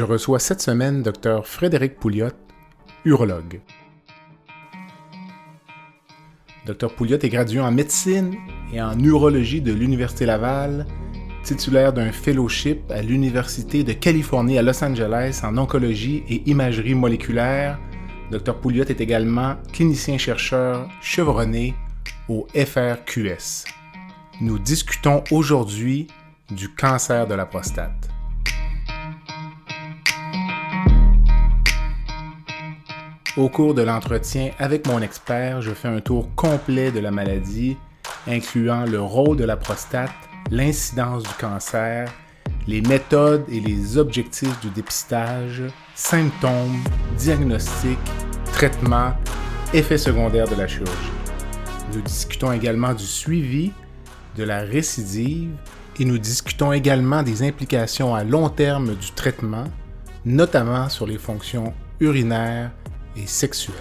Je reçois cette semaine Dr Frédéric Pouliot, urologue. Dr Pouliot est gradué en médecine et en urologie de l'Université Laval, titulaire d'un fellowship à l'Université de Californie à Los Angeles en oncologie et imagerie moléculaire. Dr Pouliot est également clinicien-chercheur chevronné au FRQS. Nous discutons aujourd'hui du cancer de la prostate. Au cours de l'entretien avec mon expert, je fais un tour complet de la maladie, incluant le rôle de la prostate, l'incidence du cancer, les méthodes et les objectifs du dépistage, symptômes, diagnostics, traitements, effets secondaires de la chirurgie. Nous discutons également du suivi, de la récidive et nous discutons également des implications à long terme du traitement, notamment sur les fonctions urinaires et.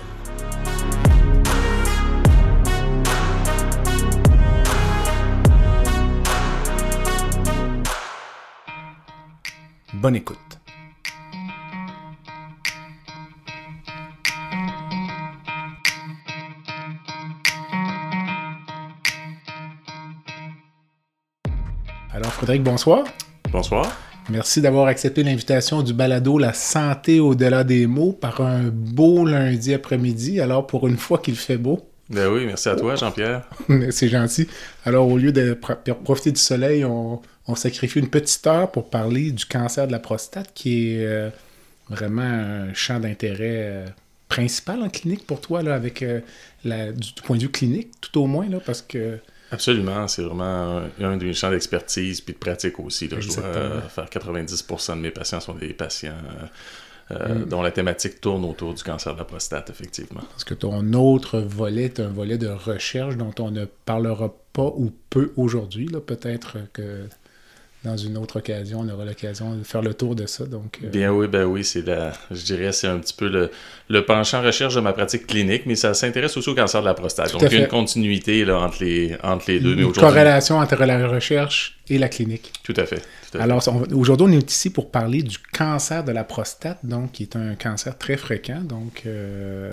Bonne écoute. Alors Frédéric, bonsoir. Bonsoir. Merci d'avoir accepté l'invitation du balado La santé au-delà des mots par un beau lundi après-midi. Alors, pour une fois qu'il fait beau. Ben oui, merci à toi, Jean-Pierre. C'est gentil. Alors, au lieu de profiter du soleil, on, sacrifie une petite heure pour parler du cancer de la prostate, qui est euh, vraiment un champ d'intérêt euh, principal en clinique pour toi, là, avec euh, du, point de vue clinique, tout au moins, là, parce que Absolument, c'est vraiment un, de mes champs d'expertise puis de pratique aussi. Je dois euh, faire 90% de mes patients sont des patients euh, euh, mm. dont la thématique tourne autour du cancer de la prostate, effectivement. Parce que ton autre volet est un volet de recherche dont on ne parlera pas ou peu aujourd'hui. Peut-être que dans une autre occasion, on aura l'occasion de faire le tour de ça. Donc, euh, Bien oui, ben oui, c'est la, je dirais c'est un petit peu le, le, penchant recherche de ma pratique clinique, mais ça s'intéresse aussi au cancer de la prostate. donc il y a une continuité là, entre, les, entre les deux. Une corrélation entre la recherche et la clinique. Tout à fait. Alors aujourd'hui, on est ici pour parler du cancer de la prostate, donc qui est un cancer très fréquent. Donc, euh,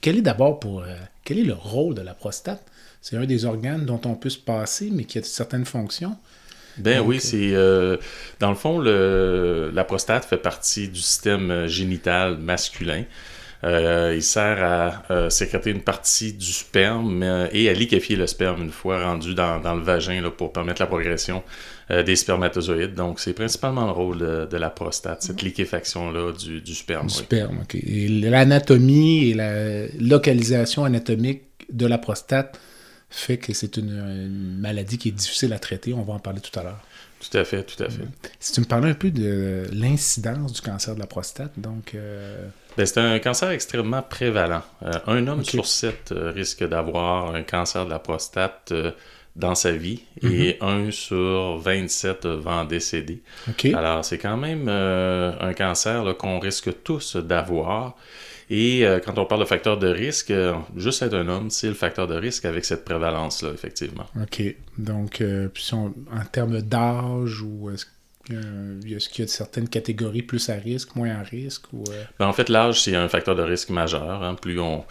quel est d'abord pour euh, quel est le rôle de la prostate? C'est un des organes dont on peut se passer, mais qui a certaines fonctions. Ben oui, c'est euh, dans le fond le, la prostate fait partie du système euh, génital masculin. Euh, il sert à sécréter une partie du sperme et à liquéfier le sperme une fois rendu dans, dans le vagin là, pour permettre la progression des spermatozoïdes. Donc, c'est principalement le rôle de, la prostate, cette liquéfaction-là du, du, sperme. Du sperme, OK. Et l'anatomie et la localisation anatomique de la prostate fait que c'est une, maladie qui est difficile à traiter. On va en parler tout à l'heure. Tout à fait, tout à fait. Si tu me parlais un peu de l'incidence du cancer de la prostate, donc... Euh, ben, c'est un cancer extrêmement prévalent. Euh, un homme sur sept euh, risque d'avoir un cancer de la prostate dans sa vie et mhm. un sur 27 va en décéder. Alors, c'est quand même un cancer qu'on risque tous d'avoir. Et euh, quand on parle de facteur de risque, euh, juste être un homme, c'est le facteur de risque avec cette prévalence-là, effectivement. OK. Donc, euh, en termes d'âge, ou est-ce qu'il y a certaines catégories plus à risque, moins à risque? Ou, ben, en fait, l'âge, c'est un facteur de risque majeur. Hein. Plus on,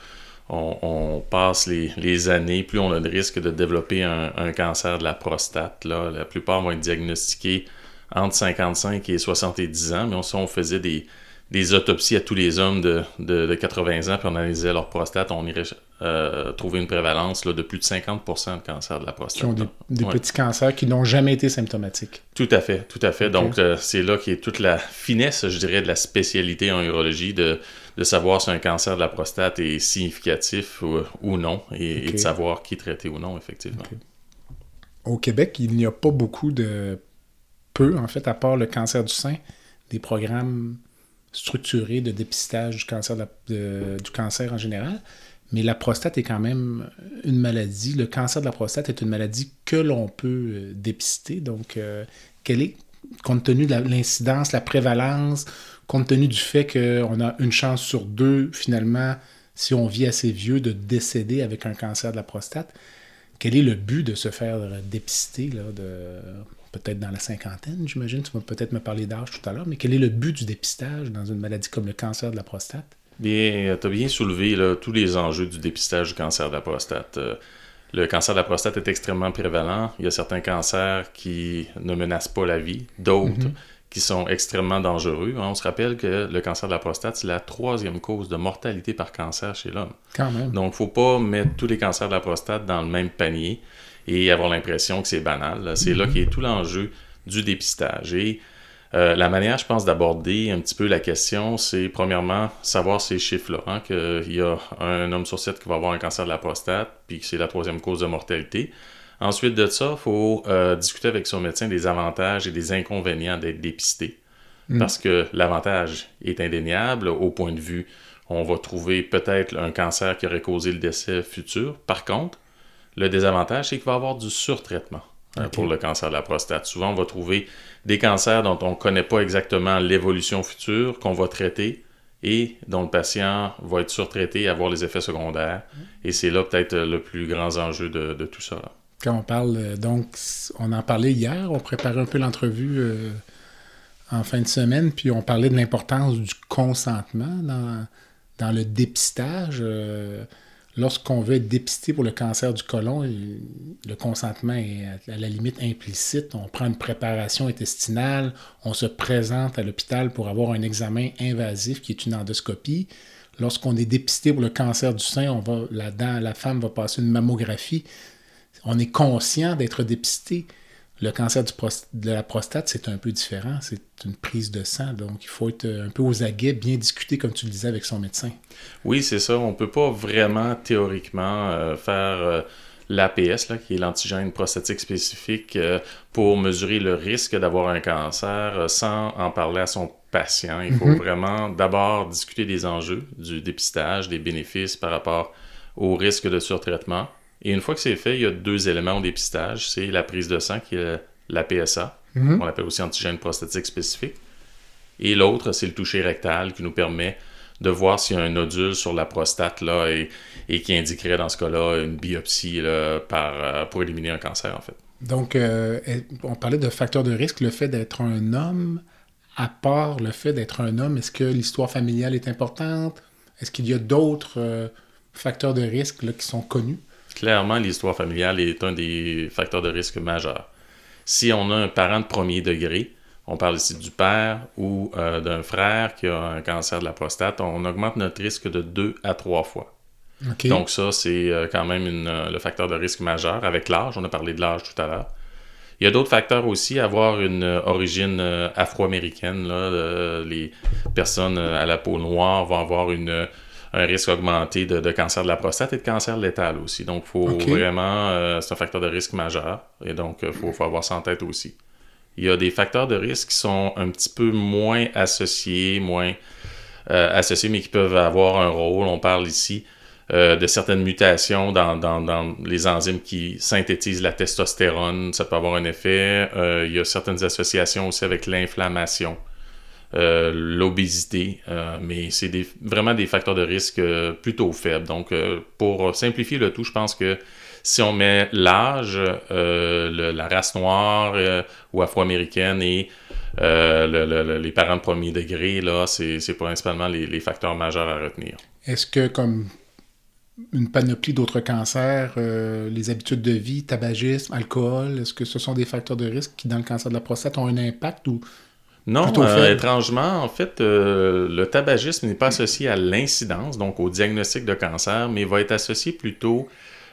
on, passe les, années, plus on a de risque de développer un, un, cancer de la prostate. Là. La plupart vont être diagnostiqués entre 55 et 70 ans, mais on, on faisait des des autopsies à tous les hommes de, de, 80 ans, puis on analysait leur prostate, on irait euh, trouver une prévalence là, de plus de 50% de cancer de la prostate. Qui ont des, petits cancers qui n'ont jamais été symptomatiques. Tout à fait, tout à fait. Donc, euh, c'est là qu'est toute la finesse, je dirais, de la spécialité en urologie, de, de savoir si un cancer de la prostate est significatif ou, ou non, et, de savoir qui est traité ou non, effectivement. Au Québec, il n'y a pas beaucoup de... peu, en fait, à part le cancer du sein, des programmes structurés de dépistage du cancer, du cancer en général. Mais la prostate est quand même une maladie. Le cancer de la prostate est une maladie que l'on peut euh, dépister. Donc, euh, quelle est, compte tenu de l'incidence, la, prévalence, compte tenu du fait qu'on a une chance sur deux, finalement, si on vit assez vieux, de décéder avec un cancer de la prostate, quel est le but de se faire dépister, là, de, peut-être dans la cinquantaine, j'imagine? Tu vas peut-être me parler d'âge tout à l'heure, mais quel est le but du dépistage dans une maladie comme le cancer de la prostate? Bien, tu as bien soulevé tous les enjeux du dépistage du cancer de la prostate. Euh, le cancer de la prostate est extrêmement prévalent. Il y a certains cancers qui ne menacent pas la vie, d'autres mhm. qui sont extrêmement dangereux. On se rappelle que le cancer de la prostate, c'est la troisième cause de mortalité par cancer chez l'homme. Quand même. Donc, il ne faut pas mettre tous les cancers de la prostate dans le même panier et avoir l'impression que c'est banal. C'est là mhm. qu'est tout l'enjeu du dépistage. Et euh, la manière, je pense, d'aborder un petit peu la question, c'est premièrement savoir ces chiffres-là, hein, qu'il y a un homme sur sept qui va avoir un cancer de la prostate, puis que c'est la troisième cause de mortalité. Ensuite de ça, il faut euh, discuter avec son médecin des avantages et des inconvénients d'être dépisté. Mm. Parce que l'avantage est indéniable au point de vue, on va trouver peut-être un cancer qui aurait causé le décès futur. Par contre, le désavantage, c'est qu'il va y avoir du surtraitement. Hein, pour le cancer de la prostate. Souvent, on va trouver des cancers dont on ne connaît pas exactement l'évolution future, qu'on va traiter et dont le patient va être surtraité et avoir les effets secondaires. Et c'est là peut-être le plus grand enjeu de, tout ça. Quand on parle, euh, donc, on en parlait hier, on préparait un peu l'entrevue euh, en fin de semaine, puis on parlait de l'importance du consentement dans, dans le dépistage. Euh, lorsqu'on veut être dépisté pour le cancer du côlon, le consentement est à la limite implicite. On prend une préparation intestinale, on se présente à l'hôpital pour avoir un examen invasif qui est une endoscopie. Lorsqu'on est dépisté pour le cancer du sein, on va, la, la femme va passer une mammographie. On est conscient d'être dépisté. Le cancer de la prostate, c'est un peu différent. C'est une prise de sang. Donc, il faut être un peu aux aguets, bien discuter, comme tu le disais, avec son médecin. Oui, c'est ça. On ne peut pas vraiment théoriquement euh, faire euh, l'APS, qui est l'antigène prostatique spécifique, euh, pour mesurer le risque d'avoir un cancer sans en parler à son patient. Il faut mhm. vraiment d'abord discuter des enjeux, du dépistage, des bénéfices par rapport au risque de surtraitement et une fois que c'est fait, il y a deux éléments au dépistage. C'est la prise de sang, qui est la PSA, on appelle aussi antigène prostatique spécifique. Et l'autre, c'est le toucher rectal qui nous permet de voir s'il y a un nodule sur la prostate là, et, qui indiquerait dans ce cas-là une biopsie par, euh, pour éliminer un cancer, en fait. Donc, euh, on parlait de facteurs de risque, le fait d'être un homme, à part le fait d'être un homme, est-ce que l'histoire familiale est importante? Est-ce qu'il y a d'autres euh, facteurs de risque qui sont connus? Clairement, l'histoire familiale est un des facteurs de risque majeurs. Si on a un parent de premier degré, on parle ici du père ou euh, d'un frère qui a un cancer de la prostate, on augmente notre risque de deux à trois fois. Donc ça, c'est euh, quand même euh, le facteur de risque majeur avec l'âge. On a parlé de l'âge tout à l'heure. Il y a d'autres facteurs aussi, avoir une origine afro-américaine. les personnes à la peau noire vont avoir une un risque augmenté de, cancer de la prostate et de cancer létal aussi. Donc, faut vraiment, euh, c'est un facteur de risque majeur et donc il euh, faut, avoir ça en tête aussi. Il y a des facteurs de risque qui sont un petit peu moins associés, moins euh, associés, mais qui peuvent avoir un rôle. On parle ici de certaines mutations dans, dans, les enzymes qui synthétisent la testostérone. Ça peut avoir un effet. il y a certaines associations aussi avec l'inflammation. Euh, l'obésité, euh, mais c'est vraiment des facteurs de risque euh, plutôt faibles. Donc, pour simplifier le tout, je pense que si on met l'âge, la race noire ou afro-américaine et les parents de premier degré, là, c'est principalement les, facteurs majeurs à retenir. Est-ce que, comme une panoplie d'autres cancers, les habitudes de vie, tabagisme, alcool, est-ce que ce sont des facteurs de risque qui, dans le cancer de la prostate, ont un impact ou non, euh, étrangement, en fait, euh, le tabagisme n'est pas associé à l'incidence, donc au diagnostic de cancer, mais va être associé plutôt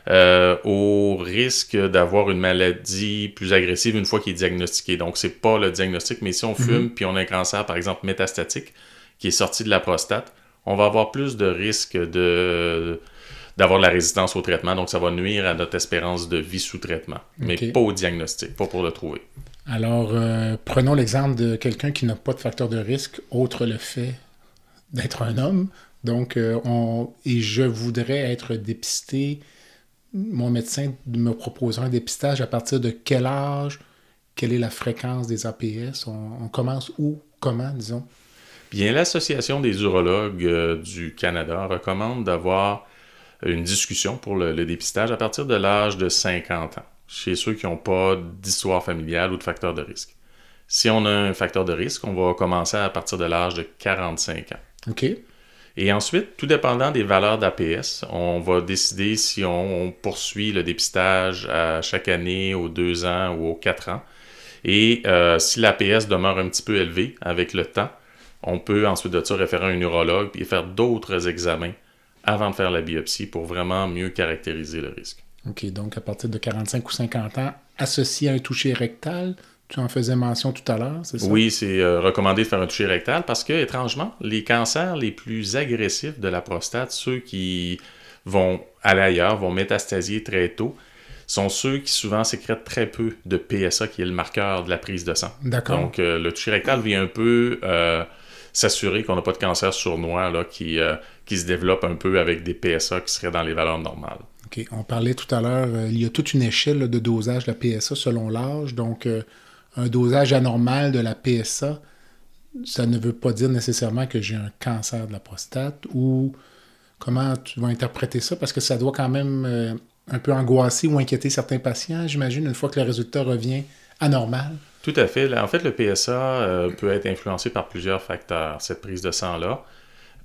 euh, au risque d'avoir une maladie plus agressive une fois qu'il est diagnostiqué. Donc, c'est pas le diagnostic, mais si on fume mhm. puis on a un cancer, par exemple, métastatique, qui est sorti de la prostate, on va avoir plus de risques de d'avoir de la résistance au traitement. Donc, ça va nuire à notre espérance de vie sous traitement, mais pas au diagnostic, pas pour le trouver. Alors, euh, prenons l'exemple de quelqu'un qui n'a pas de facteur de risque, autre le fait d'être un homme. Donc, euh, on, et je voudrais être dépisté. Mon médecin me proposera un dépistage à partir de quel âge, quelle est la fréquence des APS, on, commence où, comment, disons? Bien, l'Association des urologues euh, du Canada recommande d'avoir une discussion pour le dépistage à partir de l'âge de 50 ans, chez ceux qui n'ont pas d'histoire familiale ou de facteur de risque. Si on a un facteur de risque, on va commencer à partir de l'âge de 45 ans. OK. Et ensuite, tout dépendant des valeurs d'APS, on va décider si on, poursuit le dépistage à chaque année, aux deux ans ou aux quatre ans. Et euh, si l'APS demeure un petit peu élevé avec le temps, on peut ensuite de ça référer à un urologue et faire d'autres examens avant de faire la biopsie pour vraiment mieux caractériser le risque. OK, donc à partir de 45 ou 50 ans, associé à un toucher rectal, tu en faisais mention tout à l'heure, c'est ça? Oui, c'est euh, recommandé de faire un toucher rectal parce que, étrangement, les cancers les plus agressifs de la prostate, ceux qui vont aller ailleurs, vont métastasier très tôt, sont ceux qui souvent sécrètent très peu de PSA, qui est le marqueur de la prise de sang. D'accord. Donc, euh, le toucher rectal vient un peu euh, s'assurer qu'on n'a pas de cancer sournois là, qui, qui se développe un peu avec des PSA qui seraient dans les valeurs normales. On parlait tout à l'heure, il y a toute une échelle de dosage de la PSA selon l'âge. Donc, un dosage anormal de la PSA, ça ne veut pas dire nécessairement que j'ai un cancer de la prostate ou comment tu vas interpréter ça? Parce que ça doit quand même euh, un peu angoisser ou inquiéter certains patients, j'imagine, une fois que le résultat revient anormal. Tout à fait. En fait, le PSA euh, peut être influencé par plusieurs facteurs, cette prise de sang-là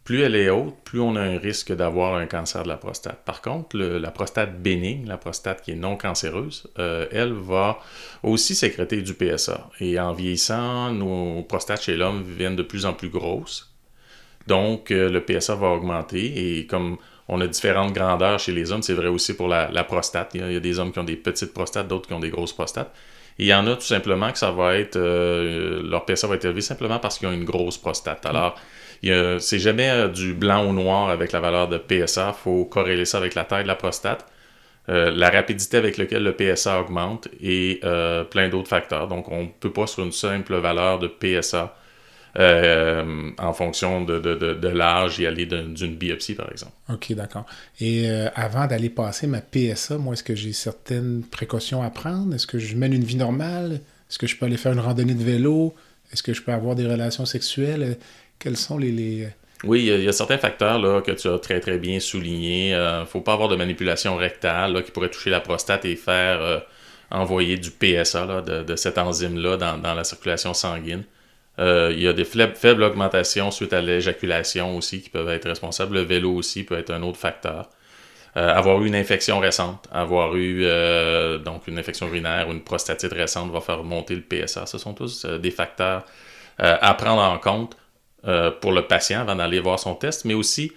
plus elle est haute, plus on a un risque d'avoir un cancer de la prostate. Par contre, la prostate bénigne, la prostate qui est non cancéreuse, euh, elle va aussi sécréter du PSA. Et en vieillissant, nos prostates chez l'homme viennent de plus en plus grosses. Donc, euh, le PSA va augmenter. Et comme on a différentes grandeurs chez les hommes, c'est vrai aussi pour la, prostate. Il y, a, des hommes qui ont des petites prostates, d'autres qui ont des grosses prostates. Et il y en a tout simplement que ça va être, euh, leur PSA va être élevé simplement parce qu'ils ont une grosse prostate. Alors, c'est jamais euh, du blanc au noir avec la valeur de PSA. Il faut corréler ça avec la taille de la prostate, euh, la rapidité avec laquelle le PSA augmente et euh, plein d'autres facteurs. Donc, on ne peut pas sur une simple valeur de PSA en fonction de, de, l'âge y aller d'une biopsie, par exemple. OK, d'accord. Et avant d'aller passer ma PSA, moi, est-ce que j'ai certaines précautions à prendre? Est-ce que je mène une vie normale? Est-ce que je peux aller faire une randonnée de vélo? Est-ce que je peux avoir des relations sexuelles? Quels sont les... Oui, il y, a certains facteurs là, que tu as très très bien soulignés. Il euh, ne faut pas avoir de manipulation rectale qui pourrait toucher la prostate et faire euh, envoyer du PSA, de, cette enzyme-là, dans, la circulation sanguine. Euh, il y a des faibles, augmentations suite à l'éjaculation aussi qui peuvent être responsables. Le vélo aussi peut être un autre facteur. avoir eu une infection récente, avoir eu donc une infection urinaire ou une prostatite récente va faire monter le PSA. Ce sont tous des facteurs à prendre en compte euh, pour le patient avant d'aller voir son test, mais aussi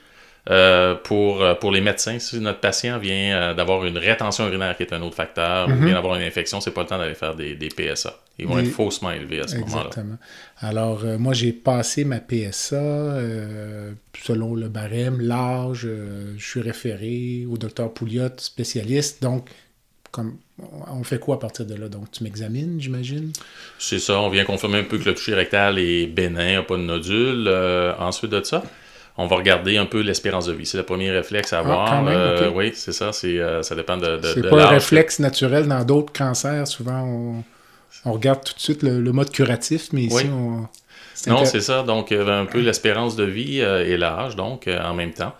euh, pour, euh, pour les médecins. Si notre patient vient d'avoir une rétention urinaire, qui est un autre facteur, ou mhm. vient d'avoir une infection, c'est pas le temps d'aller faire des, des, PSA. Ils vont être faussement élevés à ce moment-là. Exactement. Alors, moi, j'ai passé ma PSA selon le barème, l'âge. je suis référé au docteur Pouliot, spécialiste. Donc, on fait quoi à partir de là? Donc, tu m'examines, j'imagine? C'est ça. On vient confirmer un peu que le toucher rectal est bénin, pas de nodule. Euh, ensuite de ça, on va regarder un peu l'espérance de vie. C'est le premier réflexe à ah, avoir. Euh, oui, c'est ça. Euh, ça dépend de, de C'est pas un réflexe naturel dans d'autres cancers. Souvent, on, regarde tout de suite le, mode curatif, mais ici, on... Non, c'est ça. Donc, un peu l'espérance de vie et l'âge, donc, en même temps.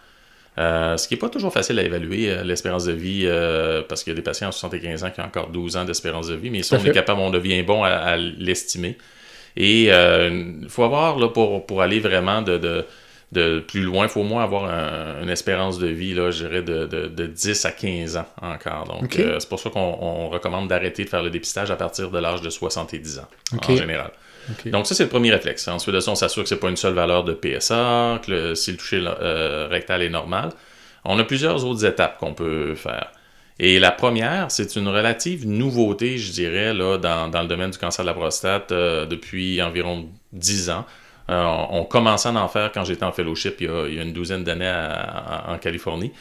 Euh, ce qui n'est pas toujours facile à évaluer, euh, l'espérance de vie, euh, parce qu'il y a des patients à 75 ans qui ont encore 12 ans d'espérance de vie, mais si on est capable, on devient bon à, l'estimer. Et il faut avoir, là, pour, pour aller vraiment de, de, plus loin, il faut au moins avoir une espérance de vie, là, je dirais, de, de, 10 à 15 ans encore. Donc, c'est pour ça qu'on recommande d'arrêter de faire le dépistage à partir de l'âge de 70 ans, en général. Donc ça, c'est le premier réflexe. Ensuite de ça, on s'assure que ce n'est pas une seule valeur de PSA, que si le toucher euh, rectal est normal. On a plusieurs autres étapes qu'on peut faire. Et la première, c'est une relative nouveauté, je dirais, là, dans, le domaine du cancer de la prostate euh, depuis environ 10 ans. Euh, on commençait à en faire quand j'étais en fellowship il y a, une douzaine d'années en Californie.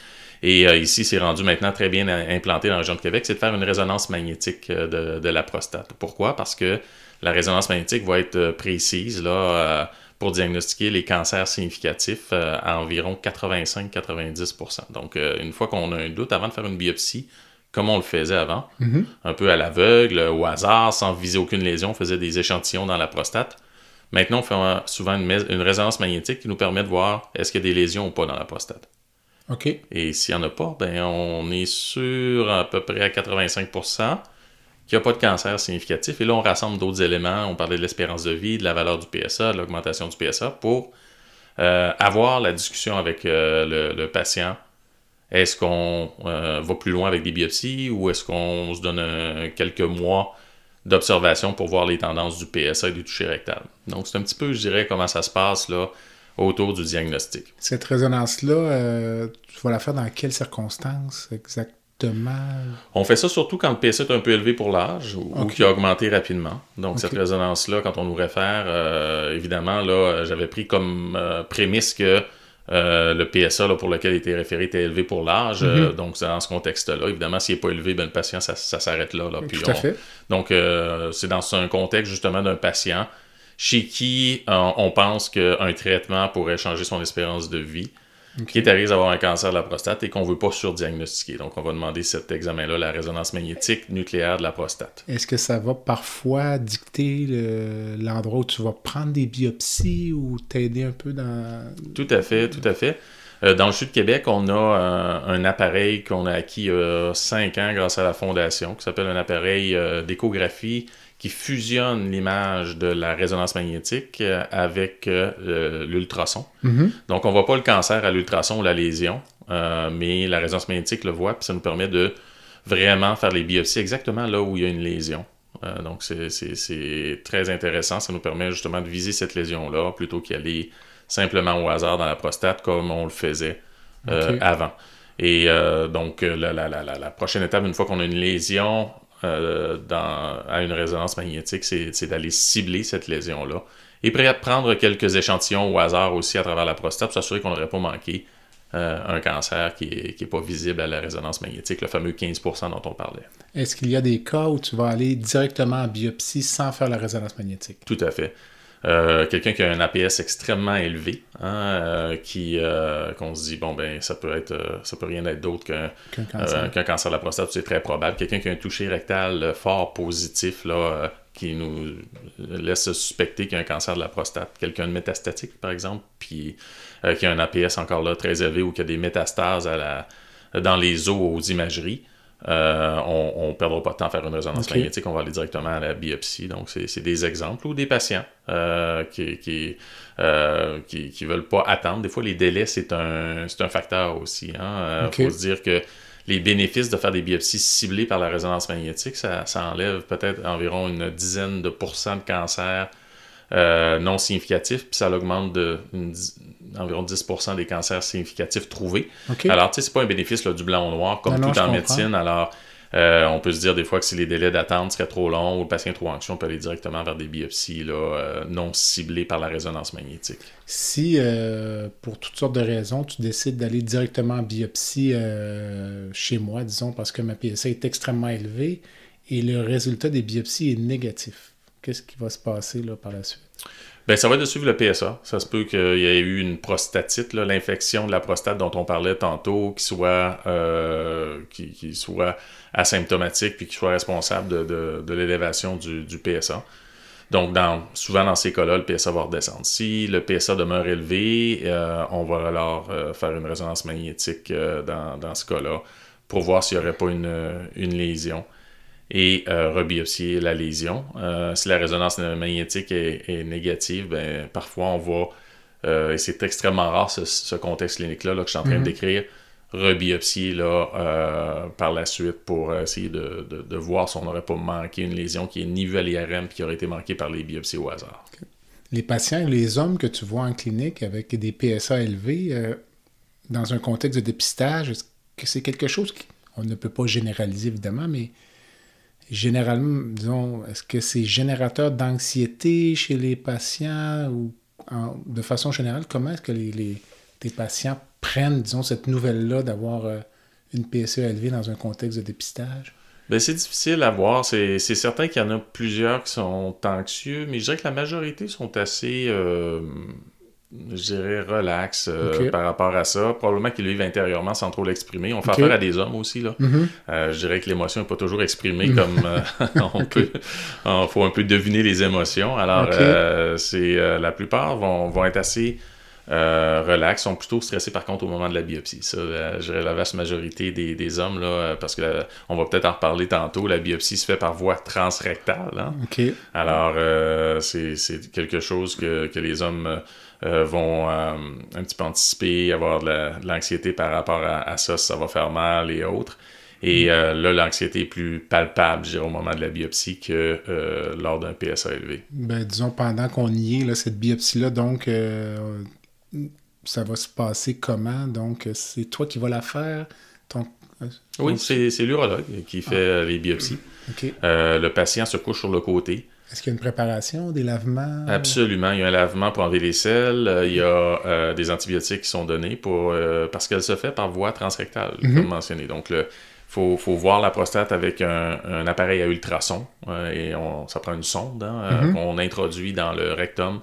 Et ici, c'est rendu maintenant très bien implanté dans la région de Québec, c'est de faire une résonance magnétique de, de, la prostate. Pourquoi? Parce que la résonance magnétique va être précise là, pour diagnostiquer les cancers significatifs à environ 85-90%. Donc, une fois qu'on a un doute, avant de faire une biopsie, comme on le faisait avant, Mm-hmm. un peu à l'aveugle, au hasard, sans viser aucune lésion, on faisait des échantillons dans la prostate. Maintenant, on fait euh, souvent une, une résonance magnétique qui nous permet de voir est-ce qu'il y a des lésions ou pas dans la prostate. OK. Et s'il n'y en a pas, ben, on est sûr à peu près à 85% qu'il n'y a pas de cancer significatif. Et là, on rassemble d'autres éléments. On parlait de l'espérance de vie, de la valeur du PSA, de l'augmentation du PSA pour euh, avoir la discussion avec euh, le, patient. Est-ce qu'on euh, va plus loin avec des biopsies ou est-ce qu'on se donne quelques mois d'observation pour voir les tendances du PSA et du toucher rectal? Donc, c'est un petit peu, je dirais, comment ça se passe là autour du diagnostic. Cette résonance-là, tu vas la faire dans quelles circonstances exactement? On fait ça surtout quand le PSA est un peu élevé pour l'âge ou, qui a augmenté rapidement. Donc, cette résonance-là, quand on nous réfère, euh, évidemment, là, j'avais pris comme euh, prémisse que euh, le PSA là, pour lequel il était référé était élevé pour l'âge. Mhm. Euh, donc, c'est dans ce contexte-là. Évidemment, s'il n'est pas élevé, ben, le patient, ça, ça s'arrête là. là. Puis Tout à on- fait. donc, euh, c'est dans un contexte justement d'un patient chez qui on pense qu'un traitement pourrait changer son espérance de vie, Qui est à risque d'avoir un cancer de la prostate et qu'on ne veut pas surdiagnostiquer. Donc, on va demander cet examen-là, la résonance magnétique nucléaire de la prostate. Est-ce que ça va parfois dicter le- l'endroit où tu vas prendre des biopsies ou t'aider un peu dans... Tout à fait, tout à fait. Euh, dans le Sud de Québec, on a un, un appareil qu'on a acquis il y a 5 ans grâce à la Fondation, qui s'appelle un appareil euh, d'échographie qui fusionne l'image de la résonance magnétique euh, avec euh, le- l'ultrason. Mhm. Donc, on ne voit pas le cancer à l'ultrason ou la lésion, euh, mais la résonance magnétique le voit, puis ça nous permet de vraiment faire les biopsies exactement là où il y a une lésion. Euh, donc, c'est- très intéressant. Ça nous permet justement de viser cette lésion-là plutôt qu'y aller simplement au hasard dans la prostate comme on le faisait euh, avant. Et euh, donc, euh, la, la- la- la- la prochaine étape, une fois qu'on a une lésion euh, dans, à une résonance magnétique, c'est d'aller cibler cette lésion-là. Et prendre quelques échantillons au hasard aussi à travers la prostate pour s'assurer qu'on n'aurait pas manqué euh, un cancer qui n'est est pas visible à la résonance magnétique, le fameux 15% dont on parlait. Est-ce qu'il y a des cas où tu vas aller directement en biopsie sans faire la résonance magnétique? Tout à fait. Euh, quelqu'un qui a un APS extrêmement élevé, hein, euh, qui euh, qu'on se dit bon ben ça peut être ça peut rien être d'autre qu'un cancer. de la prostate, c'est très probable. Quelqu'un qui a un toucher rectal fort positif là, qui nous laisse suspecter qu'il y a un cancer de la prostate. Quelqu'un de métastatique par exemple, puis qui a un APS encore là très élevé ou qui a des métastases à la dans les os aux imageries. Euh, on ne perdra pas de temps à faire une résonance magnétique, on va aller directement à la biopsie. Donc, c'est des exemples ou des patients euh, qui qui, euh, qui qui veulent pas attendre. Des fois, les délais, c'est un, c'est un facteur aussi. Il hein. Faut se dire que les bénéfices de faire des biopsies ciblées par la résonance magnétique, ça, ça enlève peut-être environ une dizaine de pourcents de cancers euh, non significatifs, puis ça augmente de une environ 10% des cancers significatifs trouvés. Alors, tu sais, c'est pas un bénéfice là, du blanc au noir, comme Non, tout en comprends. médecine. Alors, euh, on peut se dire des fois que si les délais d'attente seraient trop longs ou le patient est trop anxieux, on peut aller directement vers des biopsies là, euh, non ciblées par la résonance magnétique. Si, euh, pour toutes sortes de raisons, tu décides d'aller directement en biopsie chez moi, disons, parce que ma PSA est extrêmement élevée et le résultat des biopsies est négatif, qu'est-ce qui va se passer là, par la suite? Ben, ça va être de suivre le PSA. Ça se peut qu'il y ait eu une prostatite, l'infection de la prostate dont on parlait tantôt, qui soit, euh, qui, soit asymptomatique puis qui soit responsable de, l'élévation du, PSA. Donc, souvent dans ces cas-là, le PSA va redescendre. Si le PSA demeure élevé, euh, on va alors euh, faire une résonance magnétique dans, ce cas-là pour voir s'il n'y aurait pas une lésion et euh, rebiopsier la lésion. Euh, si la résonance magnétique est, est négative, ben, parfois on va, euh, et c'est extrêmement rare ce, ce contexte clinique-là là, que je suis en train Mhm. de décrire, rebiopsier là, euh, par la suite pour essayer de, de- de voir si on n'aurait pas manqué une lésion qui est ni vue à l'IRM qui aurait été manquée par les biopsies au hasard. Les patients, les hommes que tu vois en clinique avec des PSA élevés, dans un contexte de dépistage, est-ce que c'est quelque chose qu'on ne peut pas généraliser évidemment, mais généralement, disons, est-ce que c'est générateur d'anxiété chez les patients ou en- de façon générale, comment est-ce que les, les- tes patients prennent, disons, cette nouvelle-là d'avoir euh, une PSA élevée dans un contexte de dépistage? Ben, c'est difficile à voir. C'est certain qu'il y en a plusieurs qui sont anxieux, mais je dirais que la majorité sont assez, euh, je dirais, relax euh, par rapport à ça. Probablement qu'ils vivent intérieurement sans trop l'exprimer. On fait affaire à des hommes aussi. Là. Mm-hmm. Euh, je dirais que l'émotion n'est pas toujours exprimée comme on peut. Il faut un peu deviner les émotions. Alors, c'est la plupart vont, vont être assez euh, relax, sont plutôt stressés par contre au moment de la biopsie. Ça, la, je dirais la vaste majorité des, des hommes, là, euh, parce que on va peut-être en reparler tantôt, la biopsie se fait par voie transrectale. Hein? Alors, euh, c'est quelque chose que, que les hommes euh, vont un petit peu anticiper, avoir de l'anxiété par rapport à, ça, si ça va faire mal et autres. Et mm. là, l'anxiété est plus palpable, je dirais, au moment de la biopsie que lors d'un PSA élevé. Ben, disons, pendant qu'on y est, là, cette biopsie-là, donc, ça va se passer comment? Donc, c'est toi qui vas la faire? Ton... Euh, oui, c'est l'urologue qui fait ah. euh, les biopsies. Euh, le patient se couche sur le côté. Est-ce qu'il y a une préparation, des lavements? Absolument. Il y a un lavement pour enlever les selles. Il y a des antibiotiques qui sont donnés pour, parce qu'elle se fait par voie transrectale, mhm. comme mentionné. Donc, il faut, voir la prostate avec un, appareil à ultrasons. et on, ça prend une sonde hein, mhm. qu'on introduit dans le rectum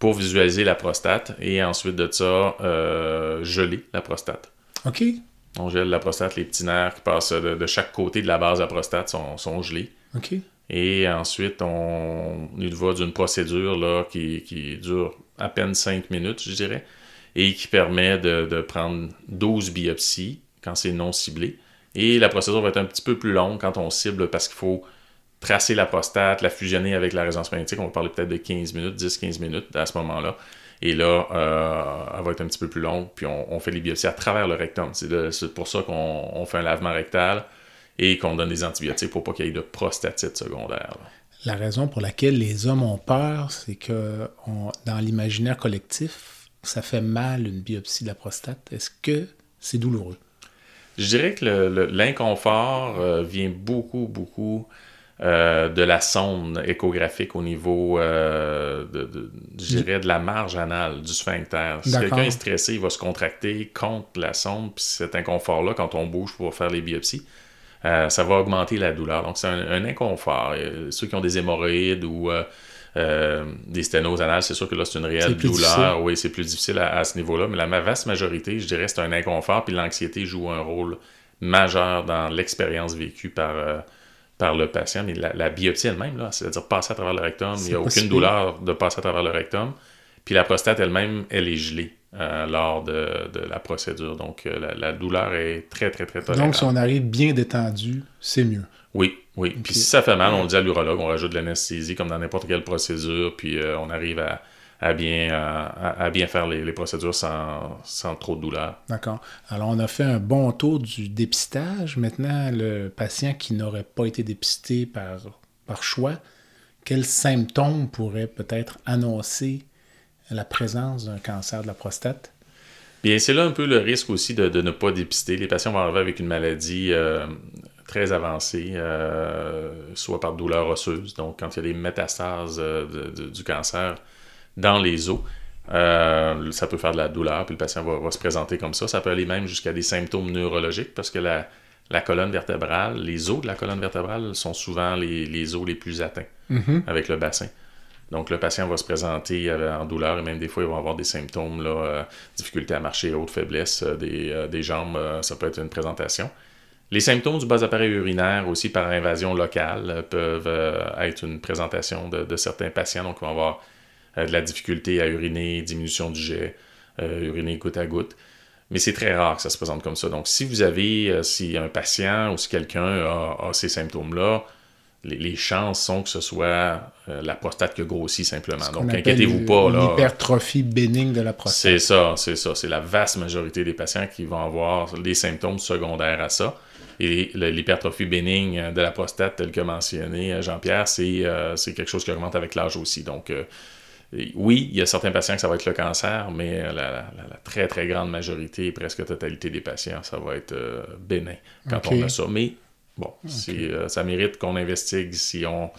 pour visualiser la prostate et ensuite de ça, euh, geler la prostate. OK. On gèle la prostate, les petits nerfs qui passent de, chaque côté de la base de la prostate sont, gelés. OK. Et ensuite, on, y va d'une procédure là, qui, dure à peine 5 minutes, je dirais, et qui permet de, de prendre 12 biopsies quand c'est non ciblé. Et la procédure va être un petit peu plus longue quand on cible parce qu'il faut tracer la prostate, la fusionner avec la résonance magnétique. On va parler peut-être de 15 minutes, 10-15 minutes à ce moment-là. Et là, euh, elle va être un petit peu plus longue, puis on, fait les biopsies à travers le rectum. C'est pour ça qu'on fait un lavement rectal et qu'on donne des antibiotiques pour pas qu'il y ait de prostatite secondaire. La raison pour laquelle les hommes ont peur, c'est que dans l'imaginaire collectif, ça fait mal une biopsie de la prostate. Est-ce que c'est douloureux? Je dirais que l'inconfort euh, vient beaucoup, beaucoup euh, de la sonde échographique au niveau, euh, de, je dirais, de la marge anale du sphincter. Si quelqu'un est stressé, il va se contracter contre la sonde, puis cet inconfort-là, quand on bouge pour faire les biopsies, euh, ça va augmenter la douleur. Donc, c'est un, inconfort. ceux qui ont des hémorroïdes ou des sténoses anales, c'est sûr que là, c'est une réelle douleur. Oui, c'est plus difficile à, ce niveau-là, mais la vaste majorité, je dirais, c'est un inconfort, puis l'anxiété joue un rôle majeur dans l'expérience vécue par par le patient, mais la, biopsie elle-même, c'est-à-dire passer à travers le rectum, il n'y a aucune douleur de passer à travers le rectum. Puis la prostate elle-même, elle est gelée euh, lors de, la procédure. Donc euh, la, douleur est très, très, très tolérable. Donc si on arrive bien détendu, c'est mieux. Oui, oui. Puis si ça fait mal, on le dit à l'urologue, on rajoute de l'anesthésie comme dans n'importe quelle procédure, puis euh, on arrive à, à bien, à, bien faire les, procédures sans, sans, trop de douleur. D'accord. Alors, on a fait un bon tour du dépistage. Maintenant, le patient qui n'aurait pas été dépisté par, par choix, quels symptômes pourraient peut-être annoncer la présence d'un cancer de la prostate? Bien, c'est là un peu le risque aussi de, de, ne pas dépister. Les patients vont arriver avec une maladie euh, très avancée, euh, soit par douleur osseuse. Donc, quand il y a des métastases euh, du cancer, dans les os. Ça peut faire de la douleur, puis le patient va, se présenter comme ça. Ça peut aller même jusqu'à des symptômes neurologiques parce que la, la, colonne vertébrale, les os de la colonne vertébrale sont souvent les, les os les plus atteints mm-hmm. avec le bassin. Donc le patient va se présenter en douleur et même des fois il va avoir des symptômes, là, euh, difficulté à marcher, haute faiblesse euh, des, jambes, ça peut être une présentation. Les symptômes du bas appareil urinaire aussi par invasion locale peuvent être une présentation de, certains patients. Donc, on va avoir euh, de la difficulté à uriner, diminution du jet, euh, uriner goutte à goutte. Mais c'est très rare que ça se présente comme ça. Donc, si vous avez, euh, si un patient ou si quelqu'un a, ces symptômes-là, les, chances sont que ce soit la prostate qui grossit simplement. Donc, inquiétez-vous pas. L'hypertrophie bénigne de la prostate. C'est ça, c'est ça. C'est la vaste majorité des patients qui vont avoir des symptômes secondaires à ça. Et l'hypertrophie bénigne de la prostate, tel que mentionné Jean-Pierre, c'est quelque chose qui augmente avec l'âge aussi. Donc, oui, il y a certains patients que ça va être le cancer, mais la, très très grande majorité, presque totalité des patients, ça va être euh, bénin quand on a ça. Mais bon, euh, ça mérite qu'on investigue si on,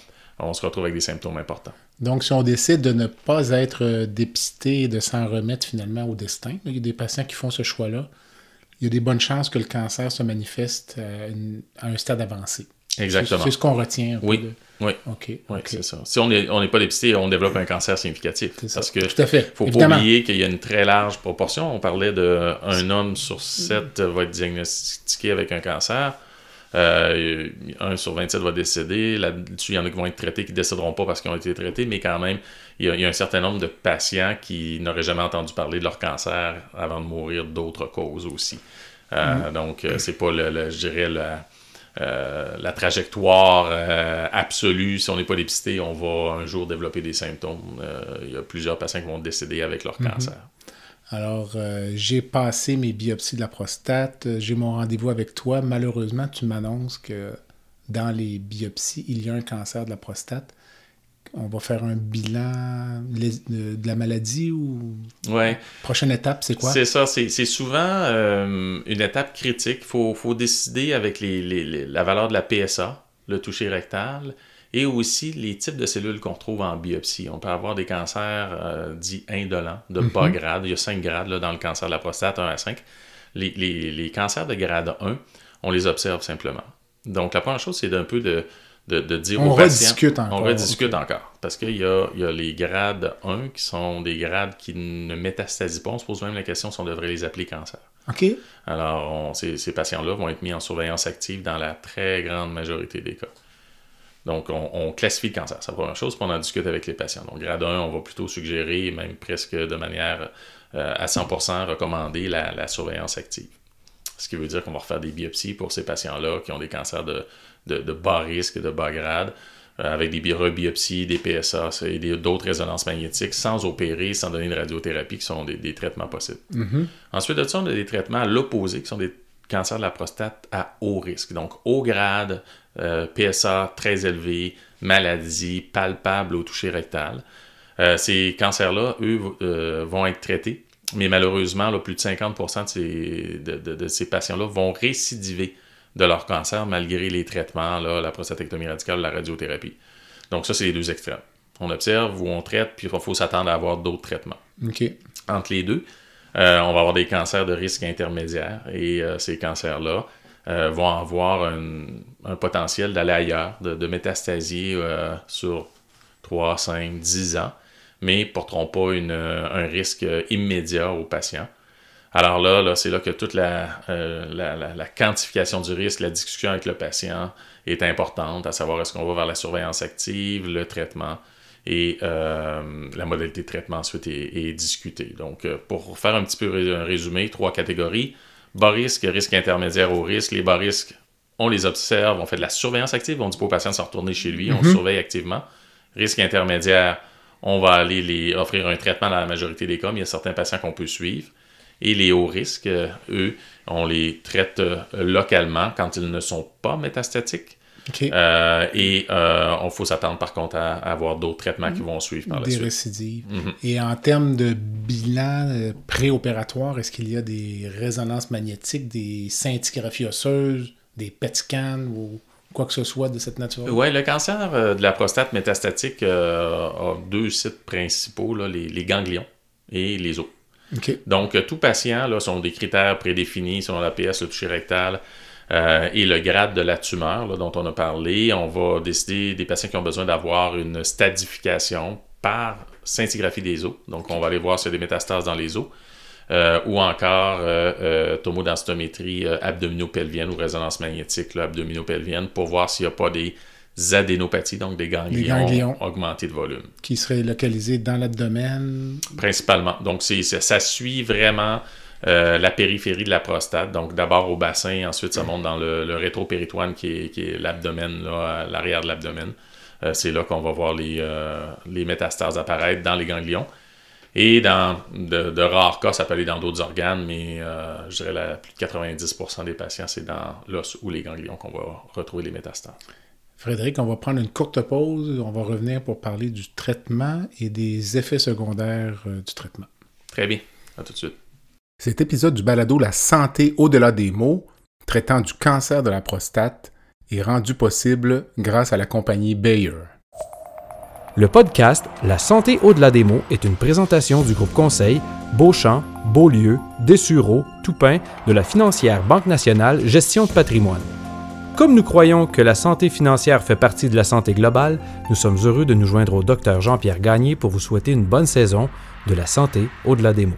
se retrouve avec des symptômes importants. Donc, si on décide de ne pas être euh, dépisté et de s'en remettre finalement au destin, il y a des patients qui font ce choix-là, il y a des bonnes chances que le cancer se manifeste à, une- à un stade avancé. Exactement. C'est ce qu'on retient. Oui. de- Oui. OK. Oui, c'est ça. Si on n'est on pas dépisté, on développe un cancer significatif. Ça. Parce que Tout à fait. faut Évidemment. pas oublier qu'il y a une très large proportion. On parlait de un homme sur sept va être diagnostiqué avec un cancer. Euh, un sur 27 va décéder. Là-dessus, il y en a qui vont être traités, qui ne décéderont pas parce qu'ils ont été traités, mais quand même, il y a, il y a un certain nombre de patients qui n'auraient jamais entendu parler de leur cancer avant de mourir d'autres causes aussi. Euh, Donc, euh, c'est pas, le, le- je dirais, la, euh, la trajectoire euh, absolue. Si on n'est pas dépisté, on va un jour développer des symptômes. Euh, il y a plusieurs patients qui vont décéder avec leur cancer. Alors, euh, j'ai passé mes biopsies de la prostate. J'ai mon rendez-vous avec toi. Malheureusement, tu m'annonces que dans les biopsies, il y a un cancer de la prostate. On va faire un bilan de, la maladie ou Ouais. prochaine étape, c'est quoi? C'est ça, c'est c'est souvent euh, une étape critique. Il faut, faut décider avec les, les- les- la valeur de la PSA, le toucher rectal, et aussi les types de cellules qu'on trouve en biopsie. On peut avoir des cancers euh, dits indolents, de bas grade. Il y a 5 grades là, dans le cancer de la prostate, 1 à 5. Les, les- les cancers de grade 1, on les observe simplement. Donc, la première chose, c'est d'un peu de, de, de dire On aux patients... rediscute encore, On rediscute ok. encore. Parce qu'il y a, il y a les grades 1 qui sont des grades qui ne métastasient pas. On se pose même la question si on devrait les appeler cancer. OK. Alors, on- ces, ces patients-là vont être mis en surveillance active dans la très grande majorité des cas. Donc, on, on classifie le cancer. C'est la première chose, puis on en discute avec les patients. Donc, grade 1, on va plutôt suggérer, même presque de manière euh, à 100% recommander la, la surveillance active. Ce qui veut dire qu'on va refaire des biopsies pour ces patients-là qui ont des cancers de, de, de bas risque, de bas grade, euh, avec des bi- rebiopsies, des PSA et d'autres résonances magnétiques, sans opérer, sans donner de radiothérapie, qui sont des, des traitements possibles. Ensuite de ça, on a des traitements à l'opposé, qui sont des cancers de la prostate à haut risque. Donc, haut grade, euh, PSA très élevé, maladie palpable au toucher rectal. Euh, ces cancers-là, eux, euh, vont être traités, mais malheureusement, là, plus de 50% de ces, de, de- de ces patients-là vont récidiver de leur cancer malgré les traitements, là, la prostatectomie radicale, la radiothérapie. Donc ça, c'est les deux extrêmes. On observe ou on traite, puis il faut s'attendre à avoir d'autres traitements OK. entre les deux, euh, on va avoir des cancers de risque intermédiaire et euh, ces cancers-là euh, vont avoir un, potentiel d'aller ailleurs, de, de métastasie euh, sur 3, 5, 10 ans, mais ne porteront pas un risque immédiat aux patients. Alors là, c'est là que toute la- la quantification du risque, la discussion avec le patient est importante, à savoir est-ce qu'on va vers la surveillance active, le traitement, et euh, la modalité de traitement ensuite est, est discutée. Donc, euh, pour faire un petit peu un résumé, trois catégories. Bas risque, risque intermédiaire au risque. Les bas risques, on les observe, on fait de la surveillance active, on dit pas au patient de se retourner chez lui, on surveille activement. Risque intermédiaire, on va aller les offrir un traitement dans la majorité des cas, mais il y a certains patients qu'on peut suivre. Et les hauts risques, euh, eux, on les traite localement quand ils ne sont pas métastatiques. Euh, et euh, on faut s'attendre par contre à, à avoir d'autres traitements qui vont suivre par la des suite. récidives. Mhm. Et en termes de bilan euh, préopératoire, est-ce qu'il y a des résonances magnétiques, des scintigraphies osseuses, des PET scans ou quoi que ce soit de cette nature? Oui, le cancer euh, de la prostate métastatique a deux sites principaux, là, les, les ganglions et les os. Donc, tout patient là, sont des critères prédéfinis selon l'APS, le toucher rectal euh, et le grade de la tumeur là, dont on a parlé. On va décider des patients qui ont besoin d'avoir une stadification par scintigraphie des os. Donc, on va aller voir s'il y a des métastases dans les os. Euh, ou encore euh, euh, tomodensitométrie euh, abdominopelvienne ou résonance magnétique là, abdominopelvienne pour voir s'il n'y a pas des adénopathies, donc des ganglions, ganglions. augmentés de volume Qui serait localisé dans l'abdomen. principalement. Donc, ça suit vraiment euh, la périphérie de la prostate. Donc, d'abord au bassin, ensuite, ça monte dans le, le rétropéritoine qui est, qui est l'abdomen, là, à l'arrière de l'abdomen. Euh, c'est là qu'on va voir les, euh, les métastases apparaître dans les ganglions. Et dans de, de rares cas, ça peut aller dans d'autres organes, mais je dirais la, plus de 90% des patients, c'est dans l'os ou les ganglions qu'on va retrouver les métastases. Frédéric, on va prendre une courte pause. On va revenir pour parler du traitement et des effets secondaires du traitement. Très bien. À tout de suite. Cet épisode du balado La santé au-delà des mots, traitant du cancer de la prostate, est rendu possible grâce à la compagnie Bayer. Le podcast La santé au-delà des mots est une présentation du groupe conseil Beauchamp, Beaulieu, Dessureau, Toupin de la financière Banque nationale Gestion de patrimoine. Comme nous croyons que la santé financière fait partie de la santé globale, nous sommes heureux de nous joindre au Dr Jean-Pierre Gagné pour vous souhaiter une bonne saison de la santé au-delà des mots.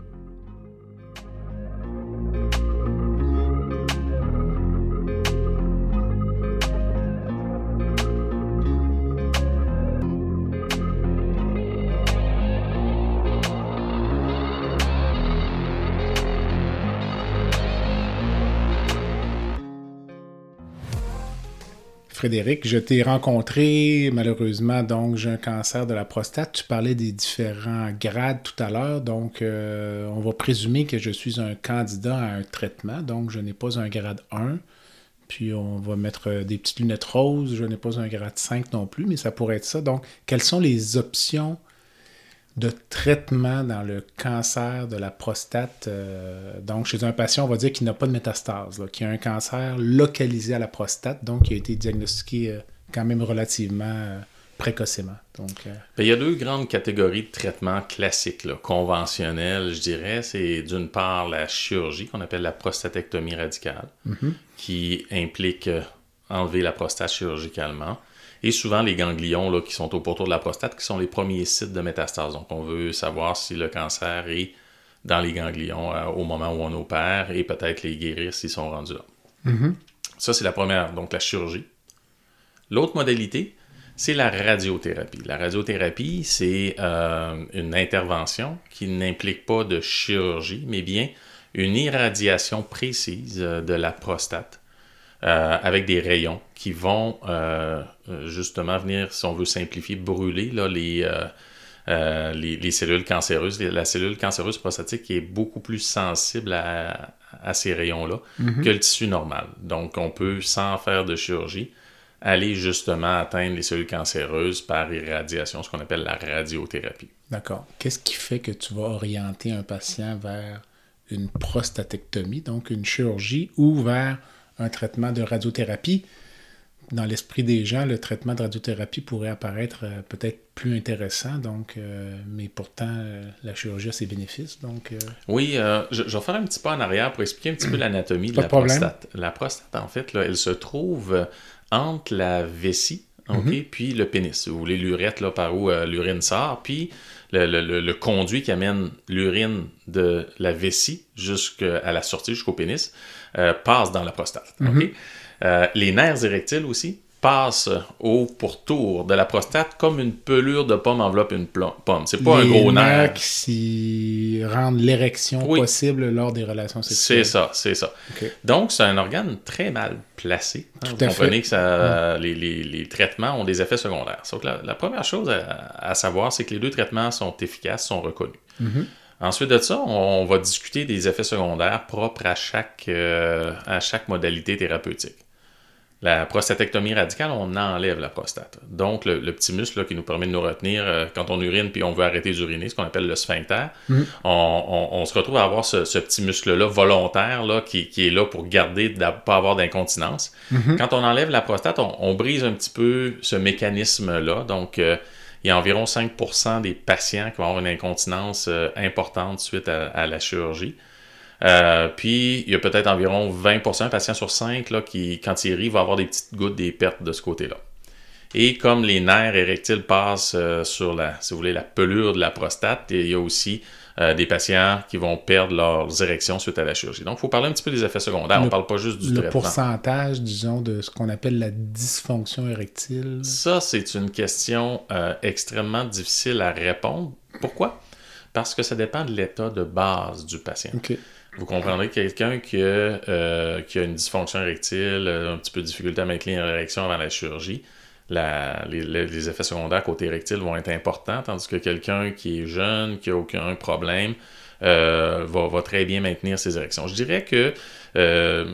Frédéric, je t'ai rencontré malheureusement, donc j'ai un cancer de la prostate. Tu parlais des différents grades tout à l'heure, donc euh, on va présumer que je suis un candidat à un traitement, donc je n'ai pas un grade 1. Puis on va mettre euh, des petites lunettes roses, je n'ai pas un grade 5 non plus, mais ça pourrait être ça. Donc, quelles sont les options de traitement dans le cancer de la prostate. Euh, donc, chez un patient, on va dire qu'il n'a pas de métastase, qui a un cancer localisé à la prostate, donc qui a été diagnostiqué euh, quand même relativement euh, précocement. Donc, ben, il y a deux grandes catégories de traitements classiques, conventionnels, je dirais. C'est d'une part la chirurgie qu'on appelle la prostatectomie radicale, mhm. qui implique enlever la prostate chirurgicalement et souvent les ganglions là, qui sont au pourtour de la prostate, qui sont les premiers sites de métastase. Donc, on veut savoir si le cancer est dans les ganglions euh, au moment où on opère et peut-être les guérir s'ils sont rendus là. Mm-hmm. Ça, c'est la première, donc la chirurgie. L'autre modalité, c'est la radiothérapie. La radiothérapie, c'est euh, une intervention qui n'implique pas de chirurgie, mais bien une irradiation précise euh, de la prostate euh, avec des rayons qui vont euh, justement venir, si on veut simplifier, brûler là, les, euh, les, cellules cancéreuses. La cellule cancéreuse prostatique est beaucoup plus sensible à, ces rayons-là mhm. que le tissu normal. Donc, on peut, sans faire de chirurgie, aller justement atteindre les cellules cancéreuses par irradiation, ce qu'on appelle la radiothérapie. D'accord. Qu'est-ce qui fait que tu vas orienter un patient vers une prostatectomie, donc une chirurgie, ou vers un traitement de radiothérapie. Dans l'esprit des gens, le traitement de radiothérapie pourrait apparaître euh, peut-être plus intéressant, donc, euh, mais pourtant, euh, la chirurgie a ses bénéfices. Donc, Oui, je, vais faire un petit pas en arrière pour expliquer un petit peu l'anatomie de la prostate. La prostate, en fait, là, elle se trouve entre la vessie ok, Mhm. puis le pénis. Vous voulez l'urètre là, par où l'urine sort, puis le, le, le, conduit qui amène l'urine de la vessie jusqu'à la sortie, jusqu'au pénis. Euh, passe dans la prostate. Mhm. Euh, les nerfs érectiles aussi passent au pourtour de la prostate comme une pelure de pomme enveloppe une pomme. C'est pas un gros nerf. qui rendent l'érection possible lors des relations sexuelles. C'est ça, c'est ça. Donc, c'est un organe très mal placé. Hein, Vous comprenez que ça, les, les, les, traitements ont des effets secondaires. Donc, la, la première chose à, à savoir, c'est que les deux traitements sont efficaces, sont reconnus. Mm Ensuite de ça, on va discuter des effets secondaires propres à chaque, euh, à chaque modalité thérapeutique. La prostatectomie radicale, on enlève la prostate. Donc, le, petit muscle qui nous permet de nous retenir euh, quand on urine puis on veut arrêter d'uriner, ce qu'on appelle le sphincter, Mhm. on, se retrouve à avoir ce, petit muscle-là volontaire là, qui, est là pour garder, de ne pas avoir d'incontinence. Mhm. Quand on enlève la prostate, on, brise un petit peu ce mécanisme-là. Donc, euh, il y a environ 5% des patients qui vont avoir une incontinence euh, importante suite à, la chirurgie. Euh, puis, il y a peut-être environ 20%, patients sur 5, là, qui, quand ils rient, vont avoir des petites gouttes, des pertes de ce côté-là. Et comme les nerfs érectiles passent euh, sur la, si vous voulez, la pelure de la prostate, il y a aussi euh, des patients qui vont perdre leurs érections suite à la chirurgie. Donc, il faut parler un petit peu des effets secondaires. on ne parle pas juste du le traitement. Le pourcentage, disons, de ce qu'on appelle la dysfonction érectile. Ça, c'est une question euh, extrêmement difficile à répondre. Pourquoi? Parce que ça dépend de l'état de base du patient. Vous comprendrez que quelqu'un qui, euh, qui, a une dysfonction érectile, un petit peu de difficulté à maintenir l'érection avant la chirurgie, les, effets secondaires côté érectile vont être importants, tandis que quelqu'un qui est jeune, qui n'a aucun problème, euh, va, très bien maintenir ses érections. Je dirais que, euh,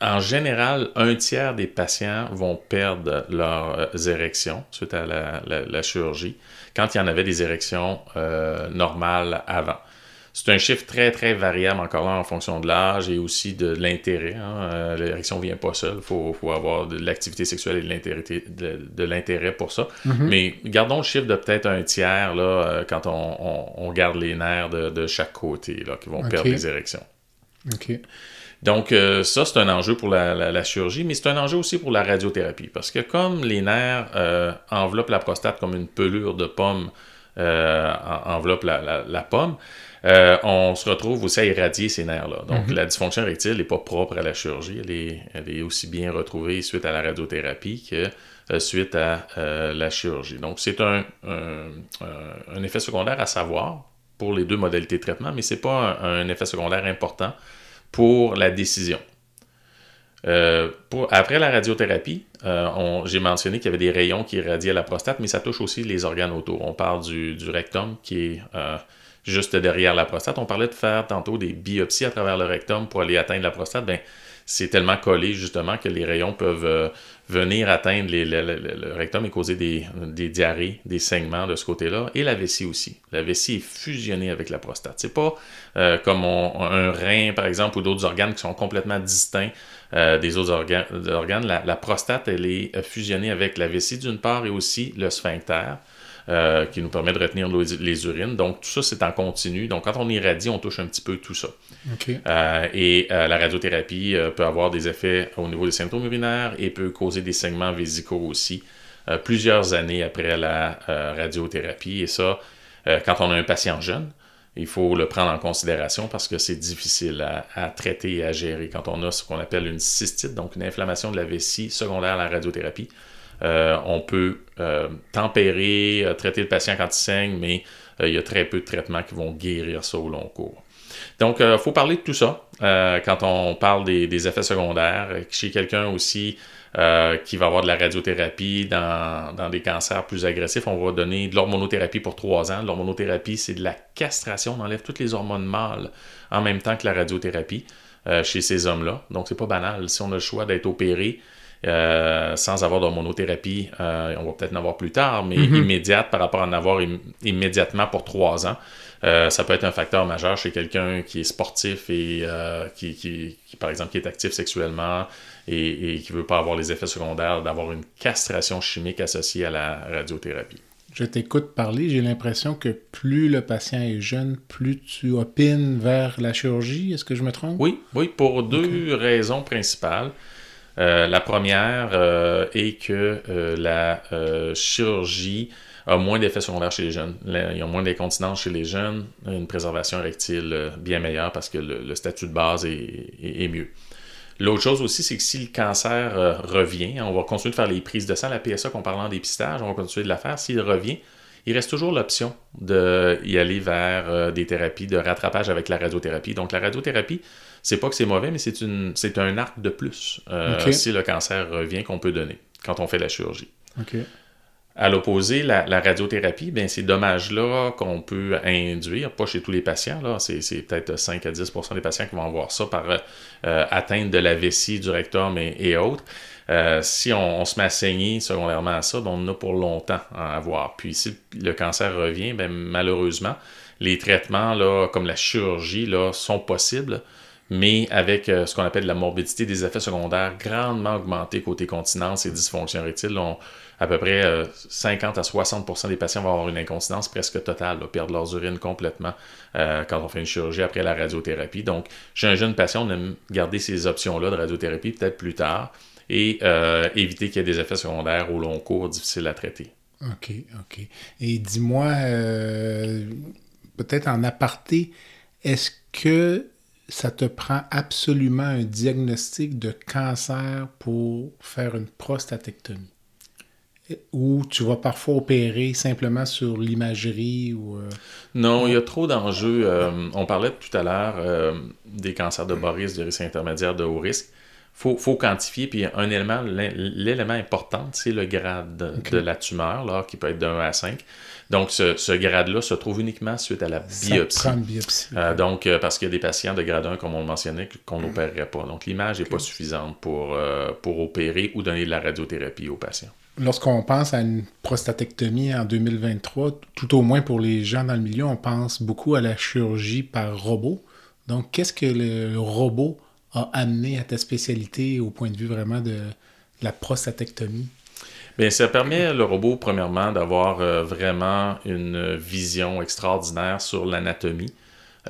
en général, un tiers des patients vont perdre leurs érections suite à la, chirurgie, quand il y en avait des érections euh, normales avant. C'est un chiffre très, très variable encore là en fonction de l'âge et aussi de l'intérêt. Hein. Euh, l'érection ne vient pas seule. Il faut, avoir de l'activité sexuelle et de l'intérêt pour ça. Mm-hmm. Mais gardons le chiffre de peut-être un tiers là, euh, quand on, garde les nerfs de, chaque côté là, qui vont perdre les érections. Donc, euh, ça, c'est un enjeu pour la, chirurgie, mais c'est un enjeu aussi pour la radiothérapie. Parce que comme les nerfs enveloppent la prostate comme une pelure de pomme enveloppe la pomme, euh, on se retrouve aussi à irradier ces nerfs-là. Donc, mhm. la dysfonction érectile n'est pas propre à la chirurgie. Elle est, aussi bien retrouvée suite à la radiothérapie que euh, suite à euh, la chirurgie. Donc, c'est un, effet secondaire à savoir pour les deux modalités de traitement, mais ce n'est pas un, effet secondaire important pour la décision. après la radiothérapie, j'ai mentionné qu'il y avait des rayons qui irradiaient la prostate, mais ça touche aussi les organes autour. On parle du, du rectum qui est juste derrière la prostate. On parlait de faire tantôt des biopsies à travers le rectum pour aller atteindre la prostate. Ben, c'est tellement collé justement que les rayons peuvent euh, venir atteindre le, rectum et causer des, diarrhées, des saignements de ce côté-là, et la vessie aussi. La vessie est fusionnée avec la prostate. C'est pas euh, comme un rein, par exemple, ou d'autres organes qui sont complètement distincts euh, des autres organes. La, prostate, elle est fusionnée avec la vessie d'une part et aussi le sphincter. Euh, qui nous permet de retenir les urines. Donc, tout ça, c'est en continu. Donc, quand on irradie, on touche un petit peu tout ça. Euh, et euh, la radiothérapie peut avoir des effets au niveau des symptômes urinaires et peut causer des saignements vésicaux aussi plusieurs années après la radiothérapie. Et ça, quand on a un patient jeune, il faut le prendre en considération parce que c'est difficile à, à, traiter et à gérer quand on a ce qu'on appelle une cystite, donc une inflammation de la vessie secondaire à la radiothérapie. Euh, on peut euh, tempérer, euh, traiter le patient quand il saigne, mais il y a très peu de traitements qui vont guérir ça au long cours. Donc, il faut parler de tout ça quand on parle des, effets secondaires. Chez quelqu'un aussi qui va avoir de la radiothérapie dans, des cancers plus agressifs, on va donner de l'hormonothérapie pour trois ans. L'hormonothérapie, c'est de la castration. On enlève toutes les hormones mâles en même temps que la radiothérapie chez ces hommes-là. Donc, c'est pas banal. Si on a le choix d'être opéré, euh, sans avoir d'hormonothérapie, euh, on va peut-être en avoir plus tard, mais mhm. immédiate par rapport à en avoir immédiatement pour trois ans. Euh, ça peut être un facteur majeur chez quelqu'un qui est sportif et qui, par exemple, qui est actif sexuellement et, qui ne veut pas avoir les effets secondaires d'avoir une castration chimique associée à la radiothérapie. Je t'écoute parler, j'ai l'impression que plus le patient est jeune, plus tu opines vers la chirurgie. Est-ce que je me trompe? Oui, oui, pour deux raisons principales. Euh, la première euh, est que euh, la chirurgie a moins d'effets secondaires chez les jeunes. il y a moins d'incontinence chez les jeunes, une préservation érectile bien meilleure parce que le, statut de base est, mieux. L'autre chose aussi, c'est que si le cancer revient, on va continuer de faire les prises de sang, la PSA qu'on parle en dépistage, on va continuer de la faire. S'il revient, il reste toujours l'option d'y aller vers des thérapies de rattrapage avec la radiothérapie. Donc la radiothérapie, c'est pas que c'est mauvais, mais c'est une c'est un arc de plus euh, si le cancer revient qu'on peut donner quand on fait la chirurgie. À l'opposé, la, radiothérapie, ben, ces dommages-là qu'on peut induire, pas chez tous les patients, là, c'est, peut-être 5 à 10% des patients qui vont avoir ça par euh, atteinte de la vessie, du rectum et, autres. Euh, si on, se met à saigner secondairement à ça, ben, on en a pour longtemps à avoir. Puis si le cancer revient, ben, malheureusement, les traitements là, comme la chirurgie là, sont possibles, mais avec euh, ce qu'on appelle la morbidité des effets secondaires grandement augmentés côté continence et dysfonction érectile. à peu près 50 euh, à 60% des patients vont avoir une incontinence presque totale, perdre leurs urines complètement euh, quand on fait une chirurgie après la radiothérapie. Donc, chez un jeune patient, on aime garder ces options-là de radiothérapie peut-être plus tard et éviter qu'il y ait des effets secondaires au long cours difficiles à traiter. OK, OK. Et dis-moi, peut-être en aparté, est-ce que ça te prend absolument un diagnostic de cancer pour faire une prostatectomie? Ou tu vas parfois opérer simplement sur l'imagerie ou... euh, Non, il y a trop d'enjeux. Euh, on parlait tout à l'heure euh, des cancers de bas risque, de risque intermédiaire, de haut risque. Il faut, faut quantifier. Puis un élément, l'é- l'élément important, c'est le grade de la tumeur, là, qui peut être de 1 à 5. Donc, ce, ce grade-là se trouve uniquement suite à la ça biopsie. prend une biopsie. Euh, donc, euh, parce qu'il y a des patients de grade 1, comme on le mentionnait, qu'on n'opérerait pas. Donc, l'image n'est pas suffisante pour, euh, pour opérer ou donner de la radiothérapie aux patients. Lorsqu'on pense à une prostatectomie en 2023, tout au moins pour les gens dans le milieu, on pense beaucoup à la chirurgie par robot. Donc, qu'est-ce que le robot a amené à ta spécialité au point de vue vraiment de, de la prostatectomie? Bien, ça permet le robot, premièrement, d'avoir euh, vraiment une vision extraordinaire sur l'anatomie.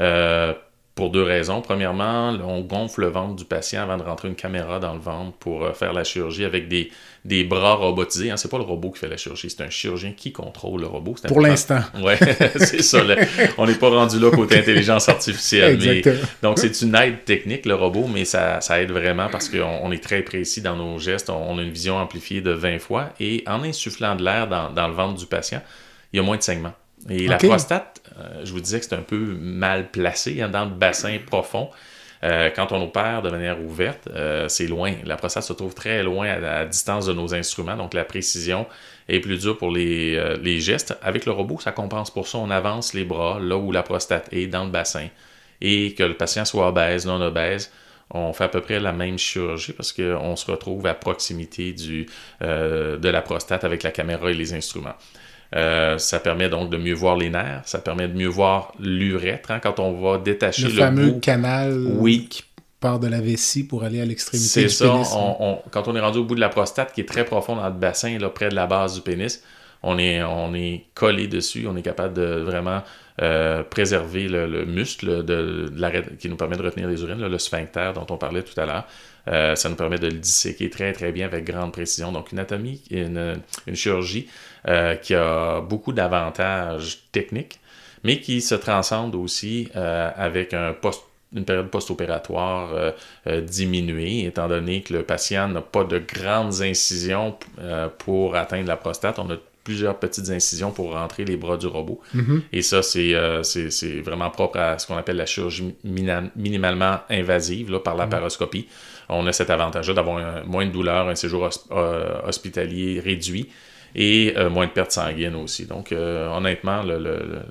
Euh, pour deux raisons. Premièrement, on gonfle le ventre du patient avant de rentrer une caméra dans le ventre pour euh, faire la chirurgie avec des, des bras robotisés. Hein. C'est pas le robot qui fait la chirurgie, c'est un chirurgien qui contrôle le robot. Pour l'instant. Ouais, c'est ça. le- on n'est pas rendu là côté intelligence artificielle. mais- donc, c'est une aide technique, le robot, mais ça, ça aide vraiment parce qu'on on est très précis dans nos gestes. On, on a une vision amplifiée de 20 fois. Et en insufflant de l'air dans, dans le ventre du patient, il y a moins de saignements. Et la prostate, je vous disais que c'est un peu mal placé hein, dans le bassin profond. Euh, quand on opère de manière ouverte, euh, c'est loin. La prostate se trouve très loin à distance de nos instruments, donc la précision est plus dure pour les, euh, gestes. Avec le robot, ça compense pour ça. On avance les bras là où la prostate est, dans le bassin. Et que le patient soit obèse, non obèse, on fait à peu près la même chirurgie parce qu'on se retrouve à proximité euh, de la prostate avec la caméra et les instruments. Euh, ça permet donc de mieux voir les nerfs, ça permet de mieux voir l'urètre hein, quand on va détacher Le le, fameux bout. canal Oui. qui part de la vessie pour aller à l'extrémité C'est du ça, pénis. hein. on- on- quand on est rendu au bout de la prostate qui est très profond dans le bassin, là, près de la base du pénis, on est, on est collé dessus, on est capable de vraiment euh, préserver le, le muscle de, de la- qui nous permet de retenir les urines, là, le sphincter dont on parlait tout à l'heure. Euh, ça nous permet de le disséquer très très bien avec grande précision. Donc une anatomie, une, une chirurgie qui a beaucoup d'avantages techniques, mais qui se transcende aussi euh, avec un post une période post-opératoire euh, euh, diminuée, étant donné que le patient n'a pas de grandes incisions euh, pour atteindre la prostate. On a plusieurs petites incisions pour rentrer les bras du robot. Mhm. Et ça, c'est euh, vraiment propre à ce qu'on appelle la chirurgie minimalement invasive là, par la paroscopie. On a cet avantage-là d'avoir moins de douleur, un séjour hosp- euh, hospitalier réduit et euh, moins de pertes sanguines aussi. Donc, euh, honnêtement,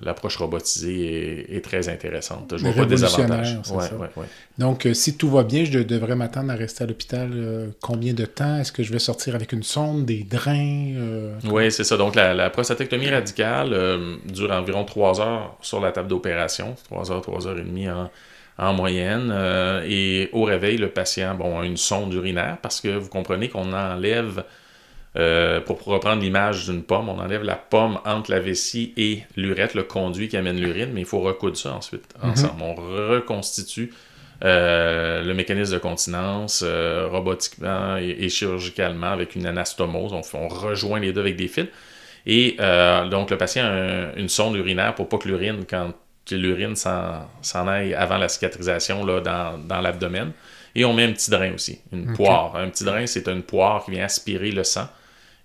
l'approche robotisée est, est très intéressante. Je vois pas de Ouais, ouais, ouais. Donc, euh, si tout va bien, je devrais m'attendre à rester à l'hôpital combien de temps? Est-ce que je vais sortir avec une sonde, des drains? Oui, c'est ça. Donc, la, la prostatectomie radicale dure environ 3 heures sur la table d'opération. 3 heures, 3 heures et demie en, en moyenne. Euh, et au réveil, le patient bon, a une sonde urinaire parce que vous comprenez qu'on enlève, euh, pour reprendre l'image d'une pomme, on enlève la pomme entre la vessie et l'urètre, le conduit qui amène l'urine, mais il faut recoudre ça ensuite ensemble. On reconstitue euh, le mécanisme de continence euh, robotiquement et, et chirurgicalement avec une anastomose. On, rejoint les deux avec des fils. Et donc, le patient a un- une sonde urinaire pour pas que l'urine, quand l'urine s'en aille avant la cicatrisation là, dans, dans l'abdomen. Et on met un petit drain aussi, une poire. Un petit drain, c'est une poire qui vient aspirer le sang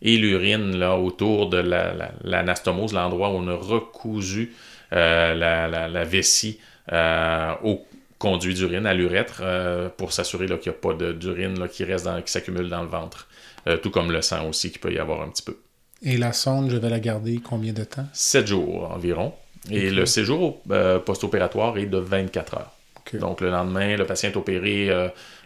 et l'urine là autour de la- la- l'anastomose, l'endroit où on a recousu euh, la, la- vessie euh, au conduit d'urine, à l'urètre, euh, pour s'assurer là, qu'il n'y a pas de- d'urine là, qui reste dans, qui s'accumule dans le ventre. Tout comme le sang aussi, qui peut y avoir un petit peu. Et la sonde, je vais la garder combien de temps? 7 jours environ. Et le séjour post-opératoire est de 24 heures. Donc, le lendemain, le patient est opéré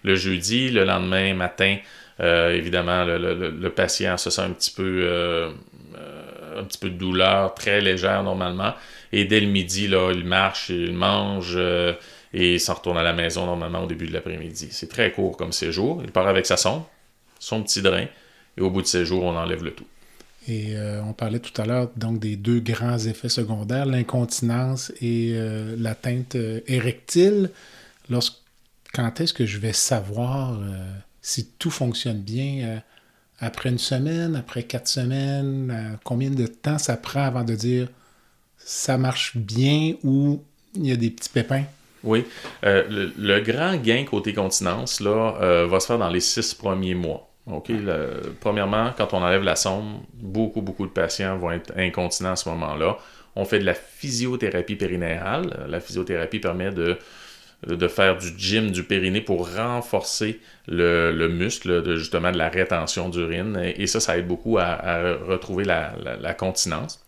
le jeudi. Le lendemain matin, évidemment, le, le- le- patient se sent un petit peu, euh, euh, un petit peu de douleur, très légère normalement. Et dès le midi, là, il marche, il mange euh, et il s'en retourne à la maison normalement au début de l'après-midi. C'est très court comme séjour. Il part avec sa sonde, son petit drain, et au bout de séjour, on enlève le tout. Et euh, on parlait tout à l'heure donc des deux grands effets secondaires, l'incontinence et euh, l'atteinte euh, érectile. Lorsque, quand est-ce que je vais savoir euh, si tout fonctionne bien euh, après une semaine, après quatre semaines, euh, combien de temps ça prend avant de dire ça marche bien ou il y a des petits pépins? Oui. Euh, le, grand gain côté continence là, va se faire dans les six premiers mois. OK? premièrement, quand on enlève la sonde, beaucoup, beaucoup de patients vont être incontinents à ce moment-là. On fait de la physiothérapie périnéale. La physiothérapie permet de, de faire du gym du périnée pour renforcer le, muscle, de, justement de la rétention d'urine. Et, ça, ça aide beaucoup à, retrouver la, continence.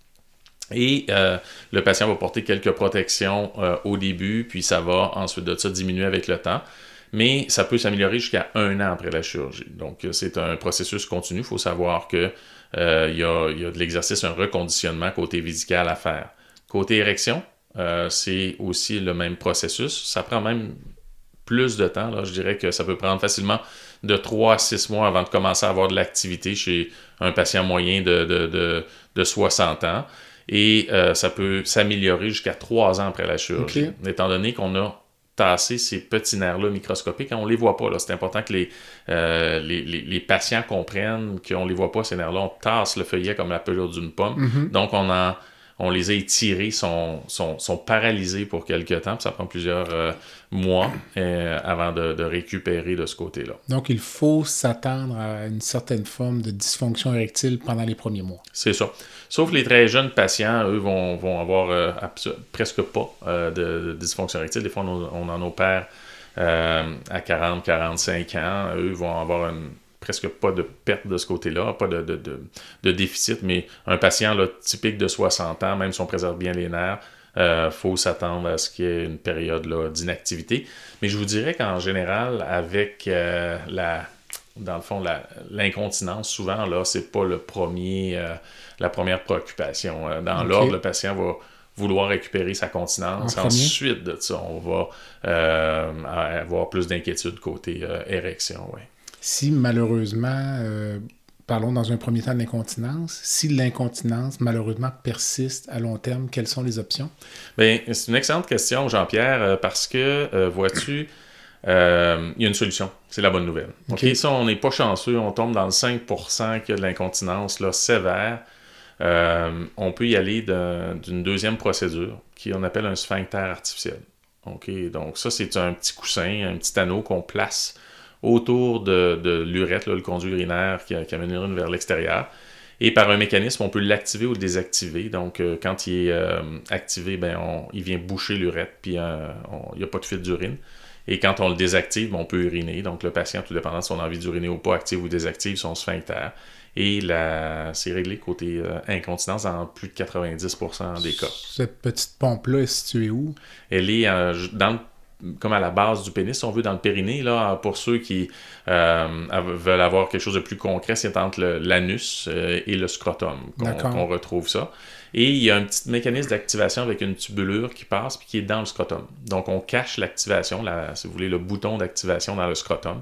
Et euh, le patient va porter quelques protections euh, au début, puis ça va ensuite de ça diminuer avec le temps. Mais ça peut s'améliorer jusqu'à un an après la chirurgie. Donc, c'est un processus continu. Il faut savoir qu'il euh, y, y, a, de l'exercice, un reconditionnement côté visical à faire. Côté érection, c'est aussi le même processus. Ça prend même plus de temps. Là. Je dirais que ça peut prendre facilement de 3 à 6 mois avant de commencer à avoir de l'activité chez un patient moyen de, de, de, 60 ans. Et euh, ça peut s'améliorer jusqu'à 3 ans après la chirurgie. Étant donné qu'on a tassé ces petits nerfs-là microscopiques, on ne les voit pas. C'est important que les, euh, les, les, patients comprennent qu'on ne les voit pas, ces nerfs-là. On tasse le feuillet comme la pelure d'une pomme. Mm-hmm. Donc, on en on les a étirés, sont, sont, sont paralysés pour quelques temps, puis ça prend plusieurs euh, mois euh, avant de, récupérer de ce côté-là. Donc, il faut s'attendre à une certaine forme de dysfonction érectile pendant les premiers mois. C'est ça. Sauf les très jeunes patients, eux, vont, vont avoir euh, presque pas de, dysfonction érectile. Des fois, on, on en opère à 40, 45 ans. Eux vont avoir une presque pas de perte de ce côté-là, pas de, de, déficit, mais un patient là, typique de 60 ans, même si on préserve bien les nerfs, il euh, faut s'attendre à ce qu'il y ait une période d'inactivité. Mais je vous dirais qu'en général, avec euh, la, dans le fond, l'incontinence, souvent, là, c'est pas le premier, euh, la première préoccupation. Dans l'ordre, le patient va vouloir récupérer sa continence. Ensuite de ça, on va avoir plus d'inquiétude côté érection. Ouais si malheureusement, euh, parlons dans un premier temps de l'incontinence, si l'incontinence malheureusement persiste à long terme, quelles sont les options? Bien, c'est une excellente question, Jean-Pierre, euh, parce que, euh, vois-tu, il y a une solution. C'est la bonne nouvelle. OK, ça, on n'est pas chanceux, on tombe dans le 5% qui a de l'incontinence là, sévère. on peut y aller d'une deuxième procédure qui on appelle un sphincter artificiel. Donc ça, c'est un petit coussin, un petit anneau qu'on place autour de, de l'urètre, le conduit urinaire qui, amène l'urine vers l'extérieur. Et par un mécanisme, on peut l'activer ou le désactiver. Donc, euh, quand il est euh, activé, ben, il vient boucher l'urètre, puis euh, il n'y a pas de fuite d'urine. Et quand on le désactive, ben, on peut uriner. Donc, le patient, tout dépendant de son envie d'uriner ou pas, active ou désactive son sphincter. Et c'est réglé côté incontinence dans plus de 90% des cas. Cette petite pompe-là est située où? Elle est dans le comme à la base du pénis, si on veut, dans le périnée, là, pour ceux qui euh, veulent avoir quelque chose de plus concret, c'est entre l'anus euh, et le scrotum qu'on retrouve ça. Et il y a un petit mécanisme d'activation avec une tubulure qui passe puis qui est dans le scrotum. Donc on cache l'activation, si vous voulez, le bouton d'activation dans le scrotum.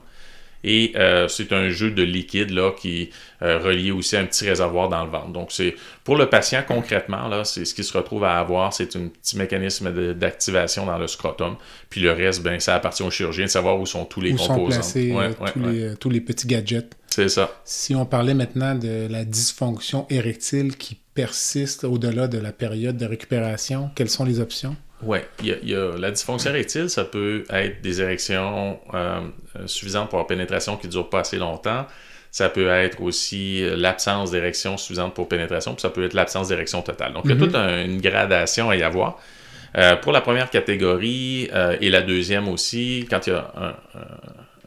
Et euh, c'est un jeu de liquide là, qui est euh, relié aussi à un petit réservoir dans le ventre. Donc, c'est pour le patient concrètement, là, c'est ce qui se retrouve à avoir, c'est un petit mécanisme d'activation dans le scrotum. Puis le reste, ben, ça appartient au chirurgien de savoir où sont tous les composants. Sont placés, tous, Les, tous les petits gadgets. C'est ça. Si on parlait maintenant de la dysfonction érectile qui persiste au-delà de la période de récupération, quelles sont les options? Oui, il y, a la dysfonction érectile, ça peut être des érections euh, suffisantes pour avoir pénétration qui ne durent pas assez longtemps. Ça peut être aussi euh, l'absence d'érection suffisante pour pénétration, puis ça peut être l'absence d'érection totale. Donc, il y a mhm. toute une gradation à y avoir. Euh, pour la première catégorie et la deuxième aussi, quand il y a un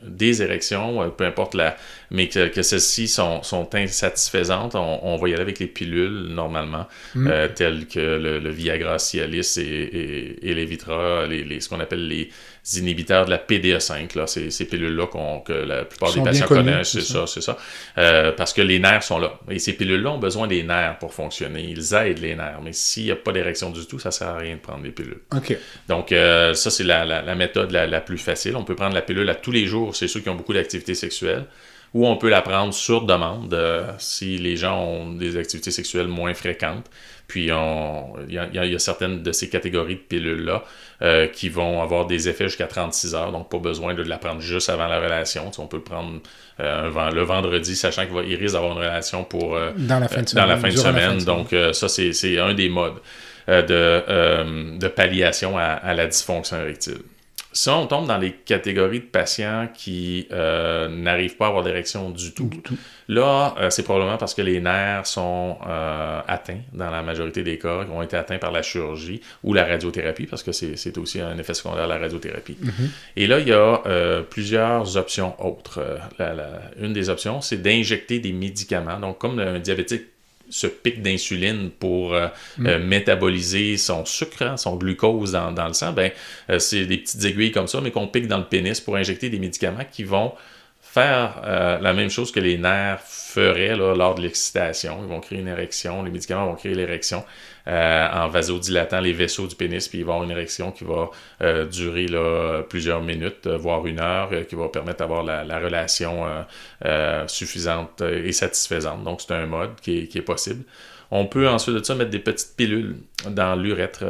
des érections, euh, peu importe la, mais que, que celles-ci sont, sont, insatisfaisantes, on, va y aller avec les pilules normalement, mm. euh, telles que le, Viagra, Cialis et, et, et les Vitra, les, ce qu'on appelle les inhibiteurs de la PDE5, là, ces, ces pilules-là que la plupart des patients connaissent, c'est ça, c'est ça, euh, parce que les nerfs sont là. Et ces pilules-là ont besoin des nerfs pour fonctionner. Ils aident les nerfs, mais s'il n'y a pas d'érection du tout, ça sert à rien de prendre des pilules. OK. Donc, ça, c'est la, la, méthode la, la plus facile. On peut prendre la pilule à tous les jours c'est ceux qui ont beaucoup d'activité sexuelle. Ou on peut la prendre sur demande euh, si les gens ont des activités sexuelles moins fréquentes. Puis il y, a certaines de ces catégories de pilules-là euh, qui vont avoir des effets jusqu'à 36 heures, donc pas besoin de la prendre juste avant la relation. on peut le prendre euh, le vendredi, sachant qu'il risque d'avoir une relation pour dans la fin de semaine. Dans la fin de semaine. Donc ça, c'est un des modes. de, de, palliation à, à la dysfonction érectile. Si on tombe dans les catégories de patients qui euh, n'arrivent pas à avoir d'érection du tout, là, euh, c'est probablement parce que les nerfs sont euh, atteints dans la majorité des cas, qui ont été atteints par la chirurgie ou la radiothérapie, parce que c'est aussi un effet secondaire de la radiothérapie. Mm-hmm. Et là, il y a plusieurs options autres. une des options, c'est d'injecter des médicaments. Donc, comme un diabétique ce pic d'insuline pour euh, mm. euh, métaboliser son sucre, hein, son glucose dans, le sang, ben, euh, c'est des petites aiguilles comme ça, mais qu'on pique dans le pénis pour injecter des médicaments qui vont faire la même chose que les nerfs feraient lors de l'excitation. Ils vont créer une érection, les médicaments vont créer l'érection. Euh, en vasodilatant les vaisseaux du pénis, puis il va y avoir une érection qui va euh, durer plusieurs minutes, euh, voire une heure, qui va permettre d'avoir la, relation suffisante et satisfaisante. Donc, c'est un mode qui est, possible. On peut ensuite de ça mettre des petites pilules dans l'urètre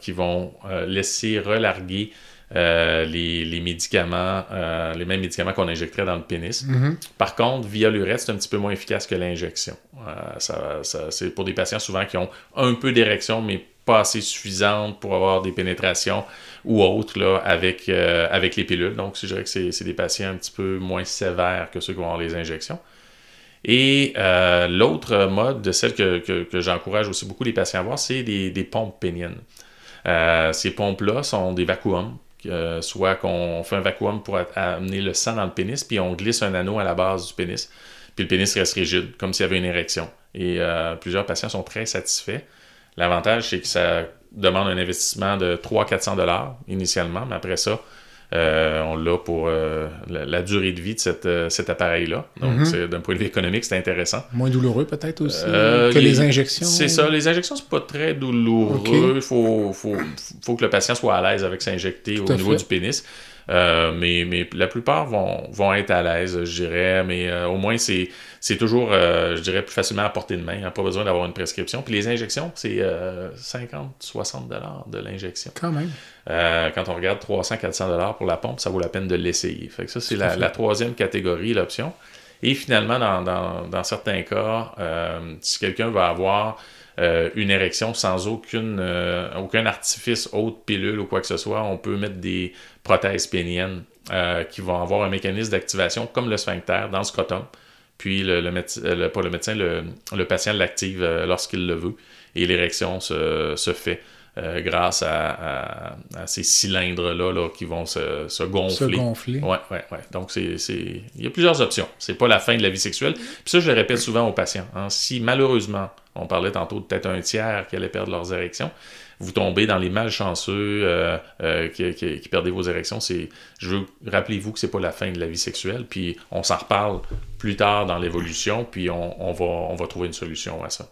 qui vont laisser relarguer euh, les, médicaments, euh, les mêmes médicaments qu'on injecterait dans le pénis. Mhm. Par contre, via l'urètre, c'est un petit peu moins efficace que l'injection. Euh, c'est pour des patients souvent qui ont un peu d'érection, mais pas assez suffisante pour avoir des pénétrations ou autres là, avec, avec les pilules. Donc, je dirais que c'est des patients un petit peu moins sévères que ceux qui vont avoir les injections. Et l'autre mode, de celle que, que, j'encourage aussi beaucoup les patients à avoir, c'est des, des, pompes péniennes. ces pompes-là sont des vacuums euh, soit qu'on fait un vacuum pour amener le sang dans le pénis, puis on glisse un anneau à la base du pénis, puis le pénis reste rigide, comme s'il y avait une érection. Et euh, plusieurs patients sont très satisfaits. L'avantage, c'est que ça demande un investissement de 300-400 dollars initialement, mais après ça, euh, on l'a pour euh, la, durée de vie de euh, cet appareil-là. Donc, mhm. d'un point de vue économique, c'est intéressant. Moins douloureux peut-être aussi que les, injections? C'est ça. Les injections, c'est pas très douloureux. Il faut, faut, que le patient soit à l'aise avec s'injecter au niveau du pénis. Mais, mais la plupart vont, vont être à l'aise, je dirais. Mais au moins, c'est, c'est toujours, euh, je dirais, plus facilement à portée de main. a pas besoin d'avoir une prescription. Puis les injections, c'est 50, 60 dollars de l'injection. Quand même. quand on regarde 300, 400 dollars pour la pompe, ça vaut la peine de l'essayer. Fait que ça, c'est la, la, troisième catégorie, l'option. Et finalement, dans, dans, dans certains cas, si quelqu'un va avoir euh, une érection sans aucune, euh, aucun artifice, autre pilule ou quoi que ce soit, on peut mettre des prothèses péniennes euh, qui vont avoir un mécanisme d'activation comme le sphincter dans le scrotum. Puis le, le, pas le médecin, le, patient l'active lorsqu'il le veut et l'érection se, se fait. grâce à, ces cylindres-là là, qui vont se, se gonfler. Se gonfler. Ouais, ouais, ouais. Donc, c'est, il y a plusieurs options. C'est pas la fin de la vie sexuelle. Puis ça, je le répète souvent aux patients. Hein. Si malheureusement, on parlait tantôt de peut-être un tiers qui allait perdre leurs érections. Vous tombez dans les malchanceux euh, euh, qui, qui, perdent vos érections. C'est, je rappelez-vous que c'est pas la fin de la vie sexuelle. Puis on s'en reparle plus tard dans l'évolution. Puis on, va, on va trouver une solution à ça.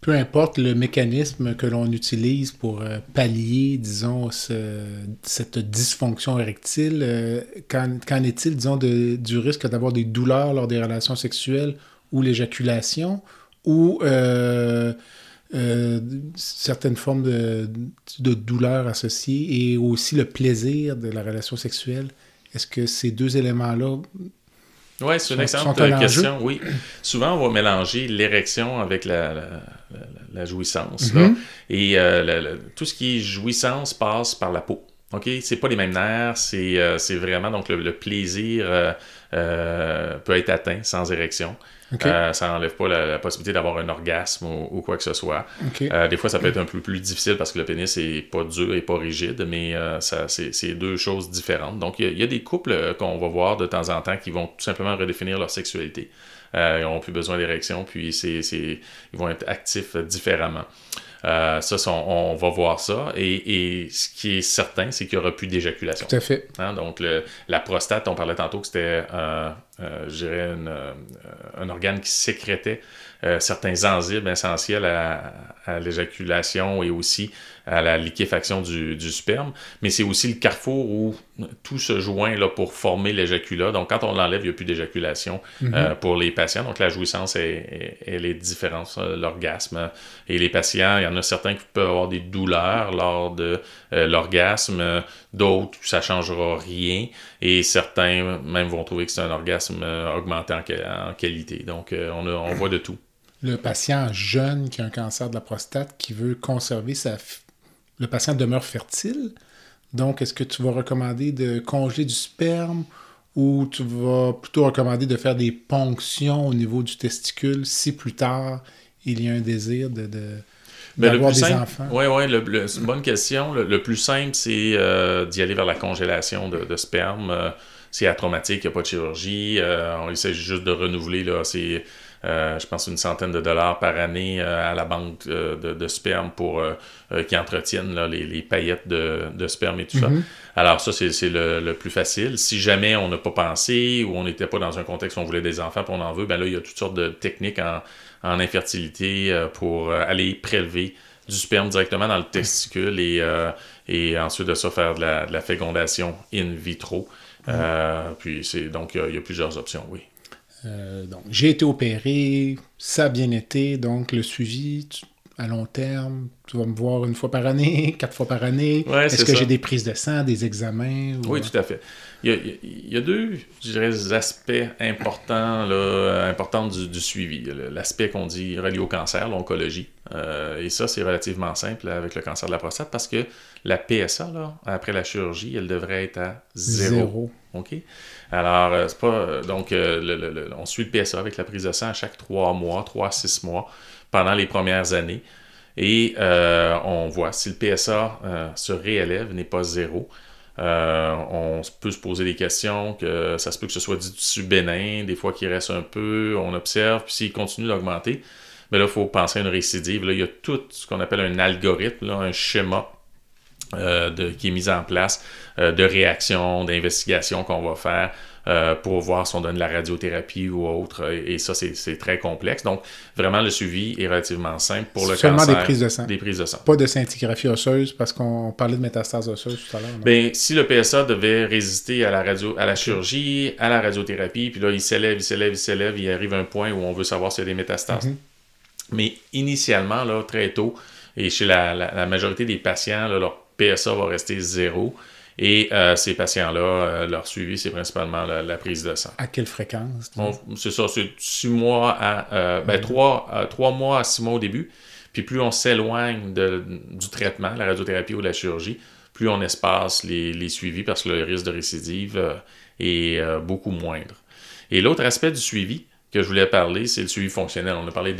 Peu importe le mécanisme que l'on utilise pour euh, pallier, disons, cette dysfonction érectile, qu'en, est-il, disons, du risque d'avoir des douleurs lors des relations sexuelles ou l'éjaculation? ou euh, certaines formes de, de, douleur associées et aussi le plaisir de la relation sexuelle. Est-ce que ces deux éléments-là oui, c'est une excellente question. Oui. Souvent, on va mélanger l'érection avec la, la, jouissance. Mm-hmm. Et euh, tout ce qui est jouissance passe par la peau. OK? C'est pas les mêmes nerfs, c'est vraiment donc le, plaisir peut être atteint sans érection. Euh, ça n'enlève pas la, possibilité d'avoir un orgasme ou, quoi que ce soit. Euh, des fois, ça peut être un peu plus difficile parce que le pénis n'est pas dur et pas rigide, mais euh, c'est deux choses différentes. Donc, il y, a des couples qu'on va voir de temps en temps qui vont tout simplement redéfinir leur sexualité. ils n'ont plus besoin d'érection, puis ils vont être actifs différemment. ça, on, va voir ça. Et, ce qui est certain, c'est qu'il n'y aura plus d'éjaculation. Tout à fait. Hein, donc, la prostate, on parlait tantôt que c'était euh, je dirais, euh, un organe qui sécrétait euh, certains enzymes essentiels à l'éjaculation et aussi à la liquéfaction du, du sperme. Mais c'est aussi le carrefour où tout se joint là, pour former l'éjaculat. Donc, quand on l'enlève, il n'y a plus d'éjaculation mhm. pour les patients. Donc, la jouissance, est, elle est différente, l'orgasme. Et les patients, il y en a certains qui peuvent avoir des douleurs lors de l'orgasme, d'autres, ça ne changera rien. Et certains même vont trouver que c'est un orgasme euh, augmenté en, qualité. Donc, euh, on, on voit de tout. le patient jeune qui a un cancer de la prostate qui veut conserver sa... Le patient demeure fertile. Donc, est-ce que tu vas recommander de congeler du sperme ou tu vas plutôt recommander de faire des ponctions au niveau du testicule si plus tard il y a un désir de, ben, d'avoir des enfants? Oui, oui, c'est une bonne question. Le, plus simple, c'est euh, d'y aller vers la congélation de, sperme. Euh, c'est atraumatique, il n'y a pas de chirurgie. Euh, on essaie juste de renouveler. Là, c'est euh, je pense une centaine de dollars par année euh, à la banque euh, de, sperme pour qui entretiennent les, paillettes de, sperme et tout ça. Mhm. Alors ça, c'est le, plus facile. Si jamais on n'a pas pensé ou on n'était pas dans un contexte où on voulait des enfants, puis on en veut, ben là, il y a toutes sortes de techniques en, infertilité pour aller prélever du sperme directement dans le testicule et, et ensuite de ça faire de la, fécondation in vitro. Mhm. puis c'est donc il y, a plusieurs options, oui. Euh, donc, j'ai été opéré, ça a bien été, donc le suivi à long terme, tu vas me voir une fois par année, quatre fois par année. Est-ce que j'ai des prises de sang, des examens? Oui, tout à fait. Il y a, deux, je dirais, aspects importants, là, importants du, suivi. L'aspect qu'on dit relié au cancer, l'oncologie. Euh, et ça, c'est relativement simple avec le cancer de la prostate parce que la PSA, là, après la chirurgie, elle devrait être à zéro. zéro. OK? Alors, euh, c'est pas. Euh, donc, euh, on suit le PSA avec la prise de sang à chaque trois mois, trois à six mois, pendant les premières années. Et on voit si le PSA se réélève, n'est pas zéro. on peut se poser des questions, que ça se peut que ce soit du tissu bénin, des fois qu'il reste un peu, on observe, puis s'il continue d'augmenter, mais là, il faut penser à une récidive. Là, il y a tout ce qu'on appelle un algorithme, un schéma euh, de, qui est mise en place euh, de réaction, d'investigation qu'on va faire euh, pour voir si on donne de la radiothérapie ou autre. Et, ça, c'est très complexe. Donc, vraiment, le suivi est relativement simple pour le Seulement des prises de sang. Des prises de sang. Pas de scintigraphie osseuse, parce qu'on parlait de métastases osseuses tout à l'heure. Bien, si le PSA devait résister à la, radio, à la chirurgie, à la radiothérapie, puis là, il s'élève, il s'élève, il s'élève, il arrive à un point où on veut savoir s'il y a des métastases. Mm-hmm. Mais initialement, là, très tôt, et chez la, majorité des patients, là, leur PSA va rester zéro. Et euh, ces patients-là, euh, leur suivi, c'est principalement la, prise de sang. À quelle fréquence? c'est ça, c'est six mois à... Euh, ben, mm-hmm. trois, mois à six mois au début. Puis plus on s'éloigne du traitement, la radiothérapie ou la chirurgie, plus on espace les, les suivis parce que le risque de récidive est beaucoup moindre. Et l'autre aspect du suivi, que je voulais parler, c'est le suivi fonctionnel. On a parlé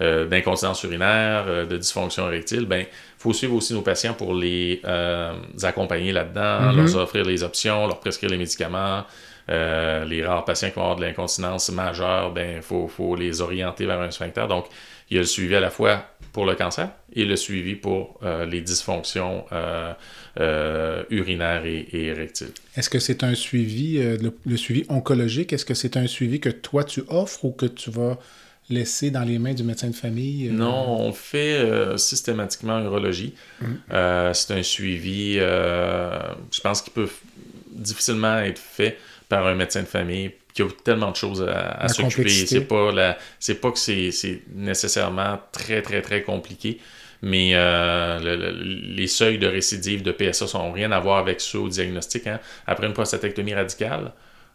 d'incontinence urinaire, de dysfonction érectile. Ben, faut suivre aussi nos patients pour les, euh, accompagner là-dedans, mm-hmm. leur offrir les options, leur prescrire les médicaments. les rares patients qui vont avoir de l'incontinence majeure, ben, faut, faut les orienter vers un sphincter. Donc, il y a le suivi à la fois pour le cancer et le suivi pour euh, les dysfonctions euh, euh, urinaires et, érectiles. Est-ce que c'est un suivi, le, suivi oncologique, est-ce que c'est un suivi que toi tu offres ou que tu vas laisser dans les mains du médecin de famille? Non, on fait systématiquement urologie. Mmh. c'est un suivi, je pense qu'il peut difficilement être fait par un médecin de famille qui a tellement de choses à, s'occuper. C'est pas la, c'est pas que c'est nécessairement très très très compliqué, mais euh, les seuils de récidive de PSA n'ont rien à voir avec ceux au diagnostic. Hein. Après une prostatectomie radicale,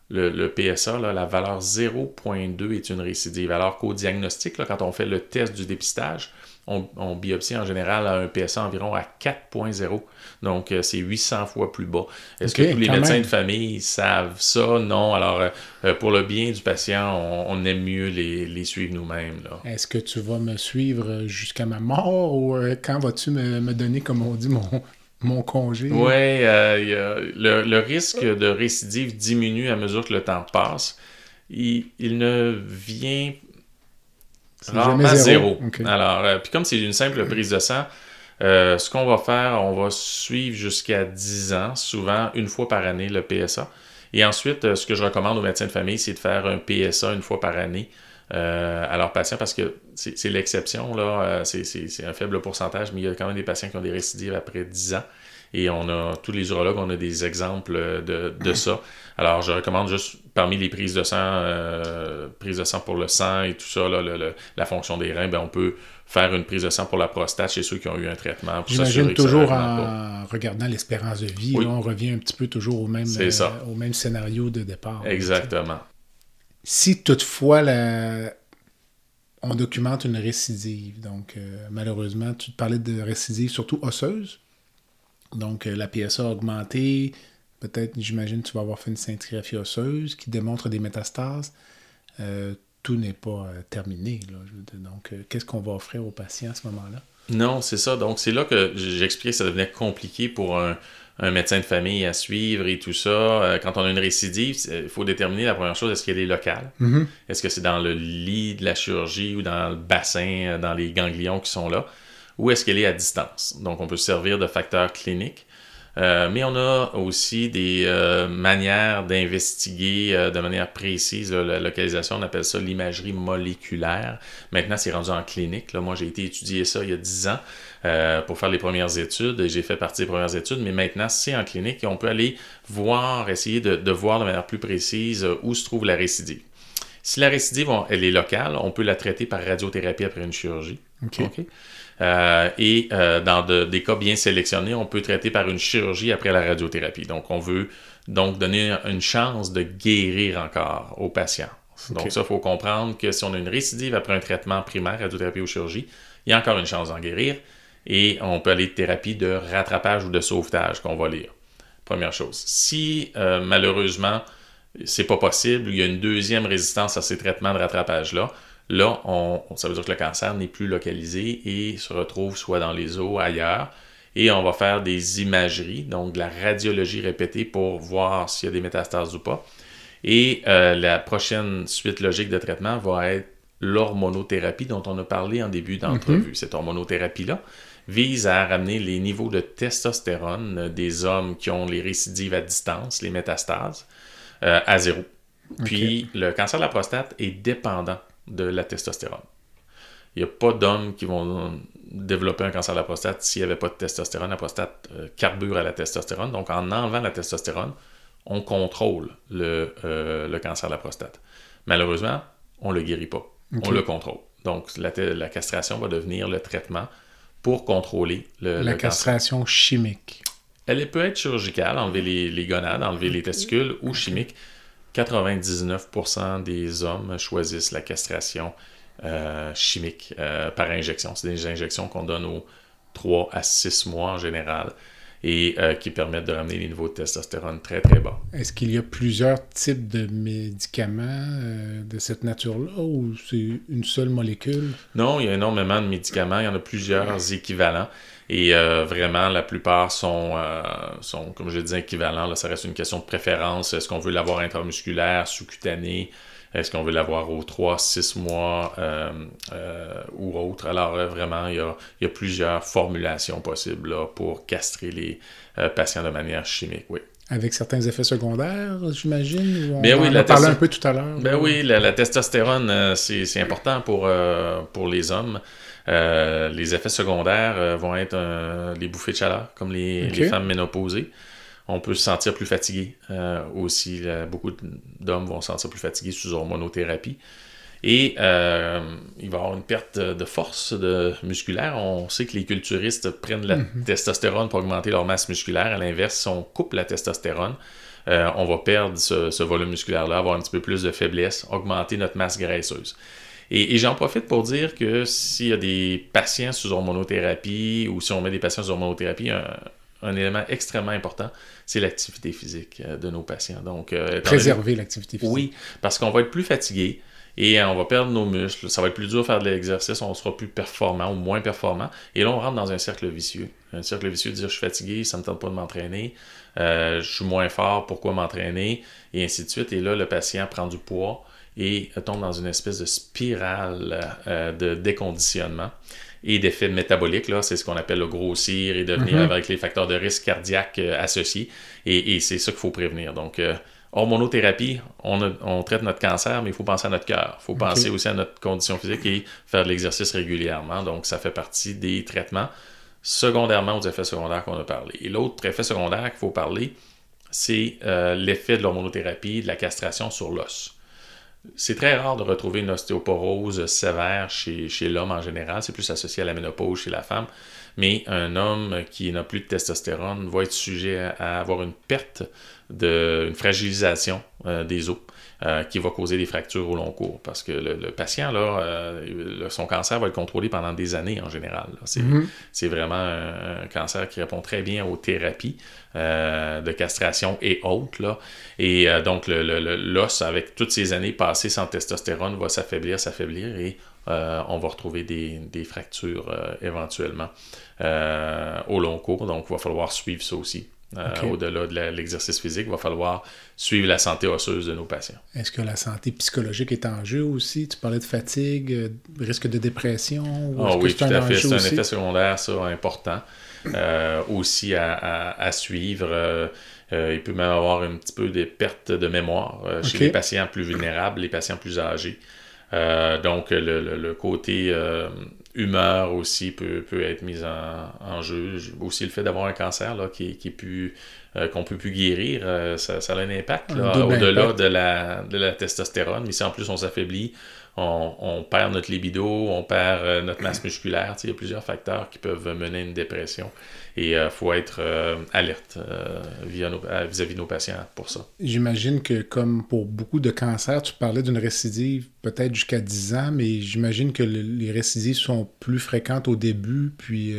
le, PSA, la valeur 0.2 est une récidive, alors qu'au diagnostic, quand on fait le test du dépistage, on, biopsie en général à un PSA environ à 4.0. Donc, euh, c'est 800 fois plus bas. Est-ce que tous les médecins de famille savent ça? Non. Alors, euh, euh, pour le bien du patient, on, aime mieux les, suivre nous-mêmes. Est-ce que tu vas me suivre jusqu'à ma mort ou quand vas-tu me, donner, comme on dit, mon, mon congé? Oui, le, risque de récidive diminue à mesure que le temps passe. Il, il ne vient Rarement zéro. Alors, euh, puis comme c'est une simple prise de sang, euh, ce qu'on va faire, on va suivre jusqu'à 10 ans, souvent une fois par année, le PSA. Et ensuite, euh, ce que je recommande aux médecins de famille, c'est de faire un PSA une fois par année à leurs patients parce que c'est l'exception, là. c'est un faible pourcentage, mais il y a quand même des patients qui ont des récidives après 10 ans. Et on a, tous les urologues, on a des exemples de, de ça. Alors, je recommande juste parmi les prises de sang, euh, prises de sang pour le sang et tout ça, là, la fonction des reins, ben, on peut faire une prise de sang pour la prostate chez ceux qui ont eu un traitement. J'imagine toujours en regardant l'espérance de vie, on revient un petit peu toujours au même, euh, au même scénario de départ. Exactement. Si toutefois on documente une récidive. Donc, malheureusement, tu parlais de récidive surtout osseuse. Donc, la PSA a augmenté. Peut-être, j'imagine, tu vas avoir fait une scintigraphie osseuse qui démontre des métastases. tout n'est pas terminé. Donc, qu'est-ce qu'on va offrir aux patients à ce moment-là? Non, c'est ça. Donc, c'est là que j'expliquais que ça devenait compliqué pour un, médecin de famille à suivre et tout ça. Euh, quand on a une récidive, il faut déterminer la première chose, est-ce qu'elle est locale? Mm-hmm. Est-ce que c'est dans le lit de la chirurgie ou dans le bassin, euh, dans les ganglions qui sont là? Ou est-ce qu'elle est à distance? Donc, on peut se servir de facteurs cliniques. Euh, mais on a aussi des euh, manières d'investiguer euh, de manière précise la localisation. On appelle ça l'imagerie moléculaire. Maintenant, c'est rendu en clinique. Là, moi, j'ai été étudier ça il y a 10 ans pour faire les premières études. J'ai fait partie des premières études, mais maintenant, c'est en clinique et on peut aller voir, essayer de, voir de manière plus précise où se trouve la récidive. Si la récidive, elle est locale, on peut la traiter par radiothérapie après une chirurgie. Euh, et euh, dans des cas bien sélectionnés, on peut traiter par une chirurgie après la radiothérapie. Donc, on veut donc donner une chance de guérir encore aux patients. Donc, ça, il faut comprendre que si on a une récidive après un traitement primaire, radiothérapie ou chirurgie, il y a encore une chance d'en guérir. Et on peut aller de thérapie de rattrapage ou de sauvetage qu'on va lire. Première chose. Si euh, malheureusement, c'est pas possible, il y a une deuxième résistance à ces traitements de rattrapage-là, Là, on, ça veut dire que le cancer n'est plus localisé et se retrouve soit dans les os, ailleurs. Et on va faire des imageries, donc de la radiologie répétée pour voir s'il y a des métastases ou pas. Et euh, la prochaine suite logique de traitement va être l'hormonothérapie dont on a parlé en début d'entrevue. Mhm. Cette hormonothérapie-là vise à ramener les niveaux de testostérone des hommes qui ont les récidives à distance, les métastases, euh, à zéro. Puis le cancer de la prostate est dépendant de la testostérone. Il n'y a pas d'hommes qui vont développer un cancer de la prostate s'il n'y avait pas de testostérone. La prostate euh, carbure à la testostérone. Donc, en enlevant la testostérone, on contrôle le, euh, cancer de la prostate. Malheureusement, on ne le guérit pas. On le contrôle. Donc, la, la, castration va devenir le traitement pour contrôler le, la castration chimique. Elle peut être chirurgicale, enlever les, les gonades, enlever les testicules, ou chimique. 99% des hommes choisissent la castration euh, chimique euh, par injection. C'est des injections qu'on donne aux 3 à 6 mois en général et euh, qui permettent de ramener les niveaux de testostérone très très bas. Est-ce qu'il y a plusieurs types de médicaments de cette nature-là ou c'est une seule molécule? Non, il y a énormément de médicaments, il y en a plusieurs équivalents. Et euh, vraiment, la plupart sont, euh, sont comme je disais, équivalents. Là, ça reste une question de préférence. Est-ce qu'on veut l'avoir intramusculaire, sous-cutané? Est-ce qu'on veut l'avoir aux 3, 6 mois euh, ou autre? Alors, vraiment, il y, a, il y, a, plusieurs formulations possibles pour castrer les patients de manière chimique, oui. Avec certains effets secondaires, j'imagine? On, ben oui, en a parlé un peu tout à l'heure? Ben oui, la, la testostérone, c'est important pour, pour les hommes. Euh, les effets secondaires euh, vont être euh, les bouffées de chaleur, comme les, femmes ménopausées. On peut se sentir plus fatigué aussi. beaucoup d'hommes vont se sentir plus fatigués sous hormonothérapie. Et il va y avoir une perte de force de musculaire. On sait que les culturistes prennent la mhm. testostérone pour augmenter leur masse musculaire. À l'inverse, si on coupe la testostérone, on va perdre ce, ce volume musculaire-là, avoir un petit peu plus de faiblesse, augmenter notre masse graisseuse. Et, j'en profite pour dire que s'il y a des patients sous hormonothérapie ou si on met des patients sous hormonothérapie, un, élément extrêmement important, c'est l'activité physique euh, de nos patients. Donc, euh, Préserver l'activité physique. Oui, parce qu'on va être plus fatigué et on va perdre nos muscles. Ça va être plus dur de faire de l'exercice, on sera plus performant ou moins performant. Et là, on rentre dans un cercle vicieux. Un cercle vicieux de dire je suis fatigué, ça ne me tente pas de m'entraîner, euh, je suis moins fort, pourquoi m'entraîner, et ainsi de suite. Et là, le patient prend du poids et tombe dans une espèce de spirale euh, de déconditionnement et d'effets métaboliques. Là, c'est ce qu'on appelle le grossir et devenir mhm. avec les facteurs de risque cardiaque euh, associés. Et, c'est ça qu'il faut prévenir. Donc, euh, hormonothérapie, on, traite notre cancer, mais il faut penser à notre cœur. Il faut penser aussi à notre condition physique et faire de l'exercice régulièrement. Donc, ça fait partie des traitements secondairement aux effets secondaires qu'on a parlé. Et l'autre effet secondaire qu'il faut parler, c'est l'effet de l'hormonothérapie, de la castration sur l'os. C'est très rare de retrouver une ostéoporose sévère chez, l'homme en général. C'est plus associé à la ménopause chez la femme. Mais un homme qui n'a plus de testostérone va être sujet à, avoir une perte de, une fragilisation des os. Euh, qui va causer des fractures au long cours. Parce que le, patient, là, euh, son cancer va être contrôlé pendant des années en général. Mhm. C'est vraiment un, cancer qui répond très bien aux thérapies euh, de castration et autres. Là. Et donc, l'os, avec toutes ces années passées sans testostérone, va s'affaiblir, s'affaiblir et on va retrouver des, des fractures éventuellement au long cours. Donc, il va falloir suivre ça aussi. Euh, au-delà de l'exercice physique, il va falloir suivre la santé osseuse de nos patients. Est-ce que la santé psychologique est en jeu aussi? Tu parlais de fatigue, euh, risque de dépression? Ah oui, tout à fait. C'est un effet secondaire, ça, important. Euh, aussi à, suivre. il peut même avoir un petit peu des pertes de mémoire chez les patients plus vulnérables, les patients plus âgés. donc, le, côté humeur aussi peut, être mise en, jeu. Aussi le fait d'avoir un cancer là, qui, qui plus euh, qu'on peut plus guérir, euh, ça, a un impact au-delà de la, de la testostérone. Mais si en plus on s'affaiblit, on, perd notre libido, on perd euh, notre masse musculaire. Il y a plusieurs facteurs qui peuvent mener à une dépression. Et il faut être alerte vis-à-vis de nos patients pour ça. J'imagine que comme pour beaucoup de cancers, tu parlais d'une récidive peut-être jusqu'à 10 ans, mais j'imagine que les récidives sont plus fréquentes au début, puis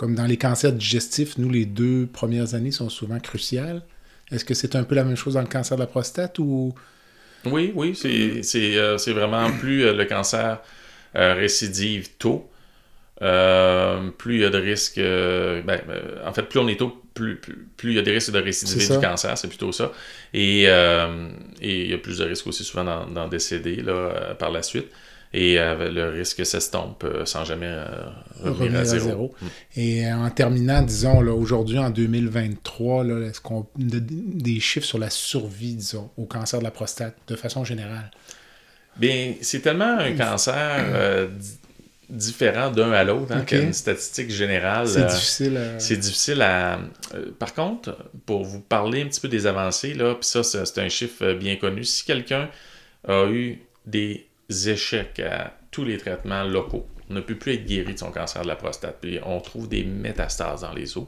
comme dans les cancers digestifs, nous, les deux premières années sont souvent cruciales. Est-ce que c'est un peu la même chose dans le cancer de la prostate ou... Oui, oui, c'est euh, vraiment plus euh, le cancer euh, récidive tôt, plus il y a de risques. Ben, en fait, plus on est tôt, plus, plus, il y a des risques de récidiver du cancer, c'est plutôt ça. Et, il y a plus de risques aussi souvent d'en décéder là, par la suite et le risque s'estompe euh, sans jamais euh, revenir, à zéro. Mm. Et euh, en terminant, disons, aujourd'hui, en 2023, est-ce qu'on a des chiffres sur la survie, disons, au cancer de la prostate, de façon générale? Bien, c'est tellement un cancer différent d'un à l'autre, hein, une statistique générale. C'est difficile à... C'est difficile à... par contre, pour vous parler un petit peu des avancées, là, puis ça, c'est un chiffre bien connu, si quelqu'un a eu des échecs à tous les traitements locaux. On ne peut plus être guéri de son cancer de la prostate. Puis on trouve des métastases dans les os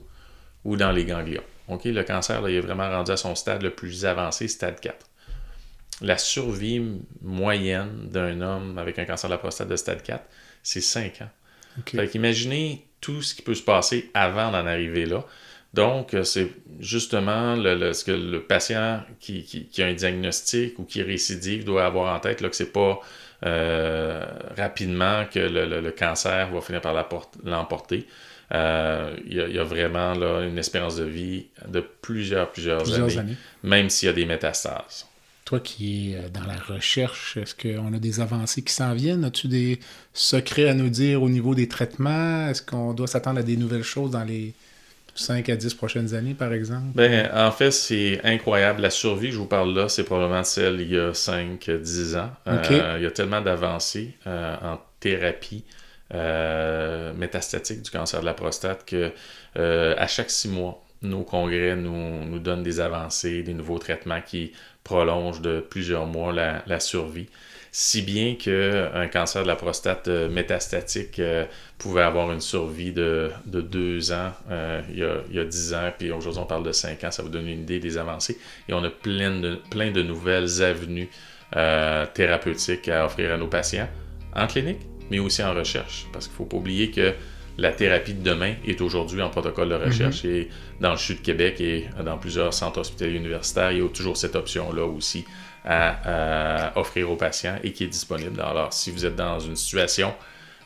ou dans les ganglions. Le cancer, il est vraiment rendu à son stade le plus avancé, stade 4. La survie moyenne d'un homme avec un cancer de la prostate de stade 4, c'est 5 ans. Fait qu'imaginez tout ce qui peut se passer avant d'en arriver là. Donc, c'est justement le, ce que le patient qui, a un diagnostic ou qui récidive doit avoir en tête, là, que c'est pas euh, rapidement que le, cancer va finir par l'emporter. Euh, il y, a vraiment là, une espérance de vie de plusieurs, plusieurs, années, même s'il y a des métastases. Toi qui es euh, dans la recherche, est-ce qu'on a des avancées qui s'en viennent? As-tu des secrets à nous dire au niveau des traitements? Est-ce qu'on doit s'attendre à des nouvelles choses dans les 5 à 10 prochaines années, par exemple? Ben, en fait, c'est incroyable. La survie que je vous parle là, c'est probablement celle il y a 5-10 ans. Euh, il y a tellement d'avancées euh, en thérapie euh, métastatique du cancer de la prostate que à chaque six mois, nos congrès nous, nous donnent des avancées, des nouveaux traitements qui prolongent de plusieurs mois la survie si bien qu'un cancer de la prostate euh, métastatique euh, pouvait avoir une survie de, deux ans euh, il, y a, il, y a, 10 ans, puis aujourd'hui on parle de 5 ans, ça vous donne une idée des avancées. Et on a plein de, plein de nouvelles avenues thérapeutiques à offrir à nos patients en clinique, mais aussi en recherche. Parce qu'il ne faut pas oublier que la thérapie de demain est aujourd'hui en protocole de recherche mm-hmm. et dans le CHU de Québec et dans plusieurs centres hospitaliers universitaires, il y a toujours cette option-là aussi à, offrir aux patients et qui est disponible. Alors, si vous êtes dans une situation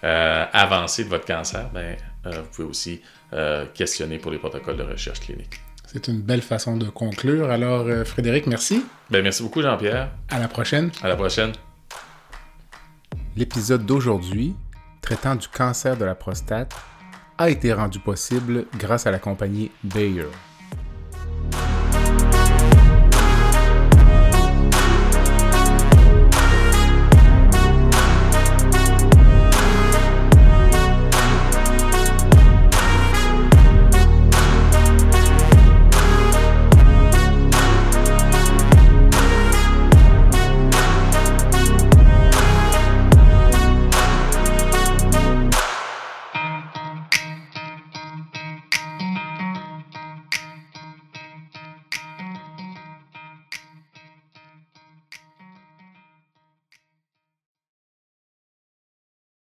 euh, avancée de votre cancer, ben, euh, vous pouvez aussi euh, questionner pour les protocoles de recherche clinique. C'est une belle façon de conclure. Alors, Frédéric, merci. Ben, merci beaucoup, Jean-Pierre. À la prochaine. À la prochaine. L'épisode d'aujourd'hui, traitant du cancer de la prostate, a été rendu possible grâce à la compagnie Bayer.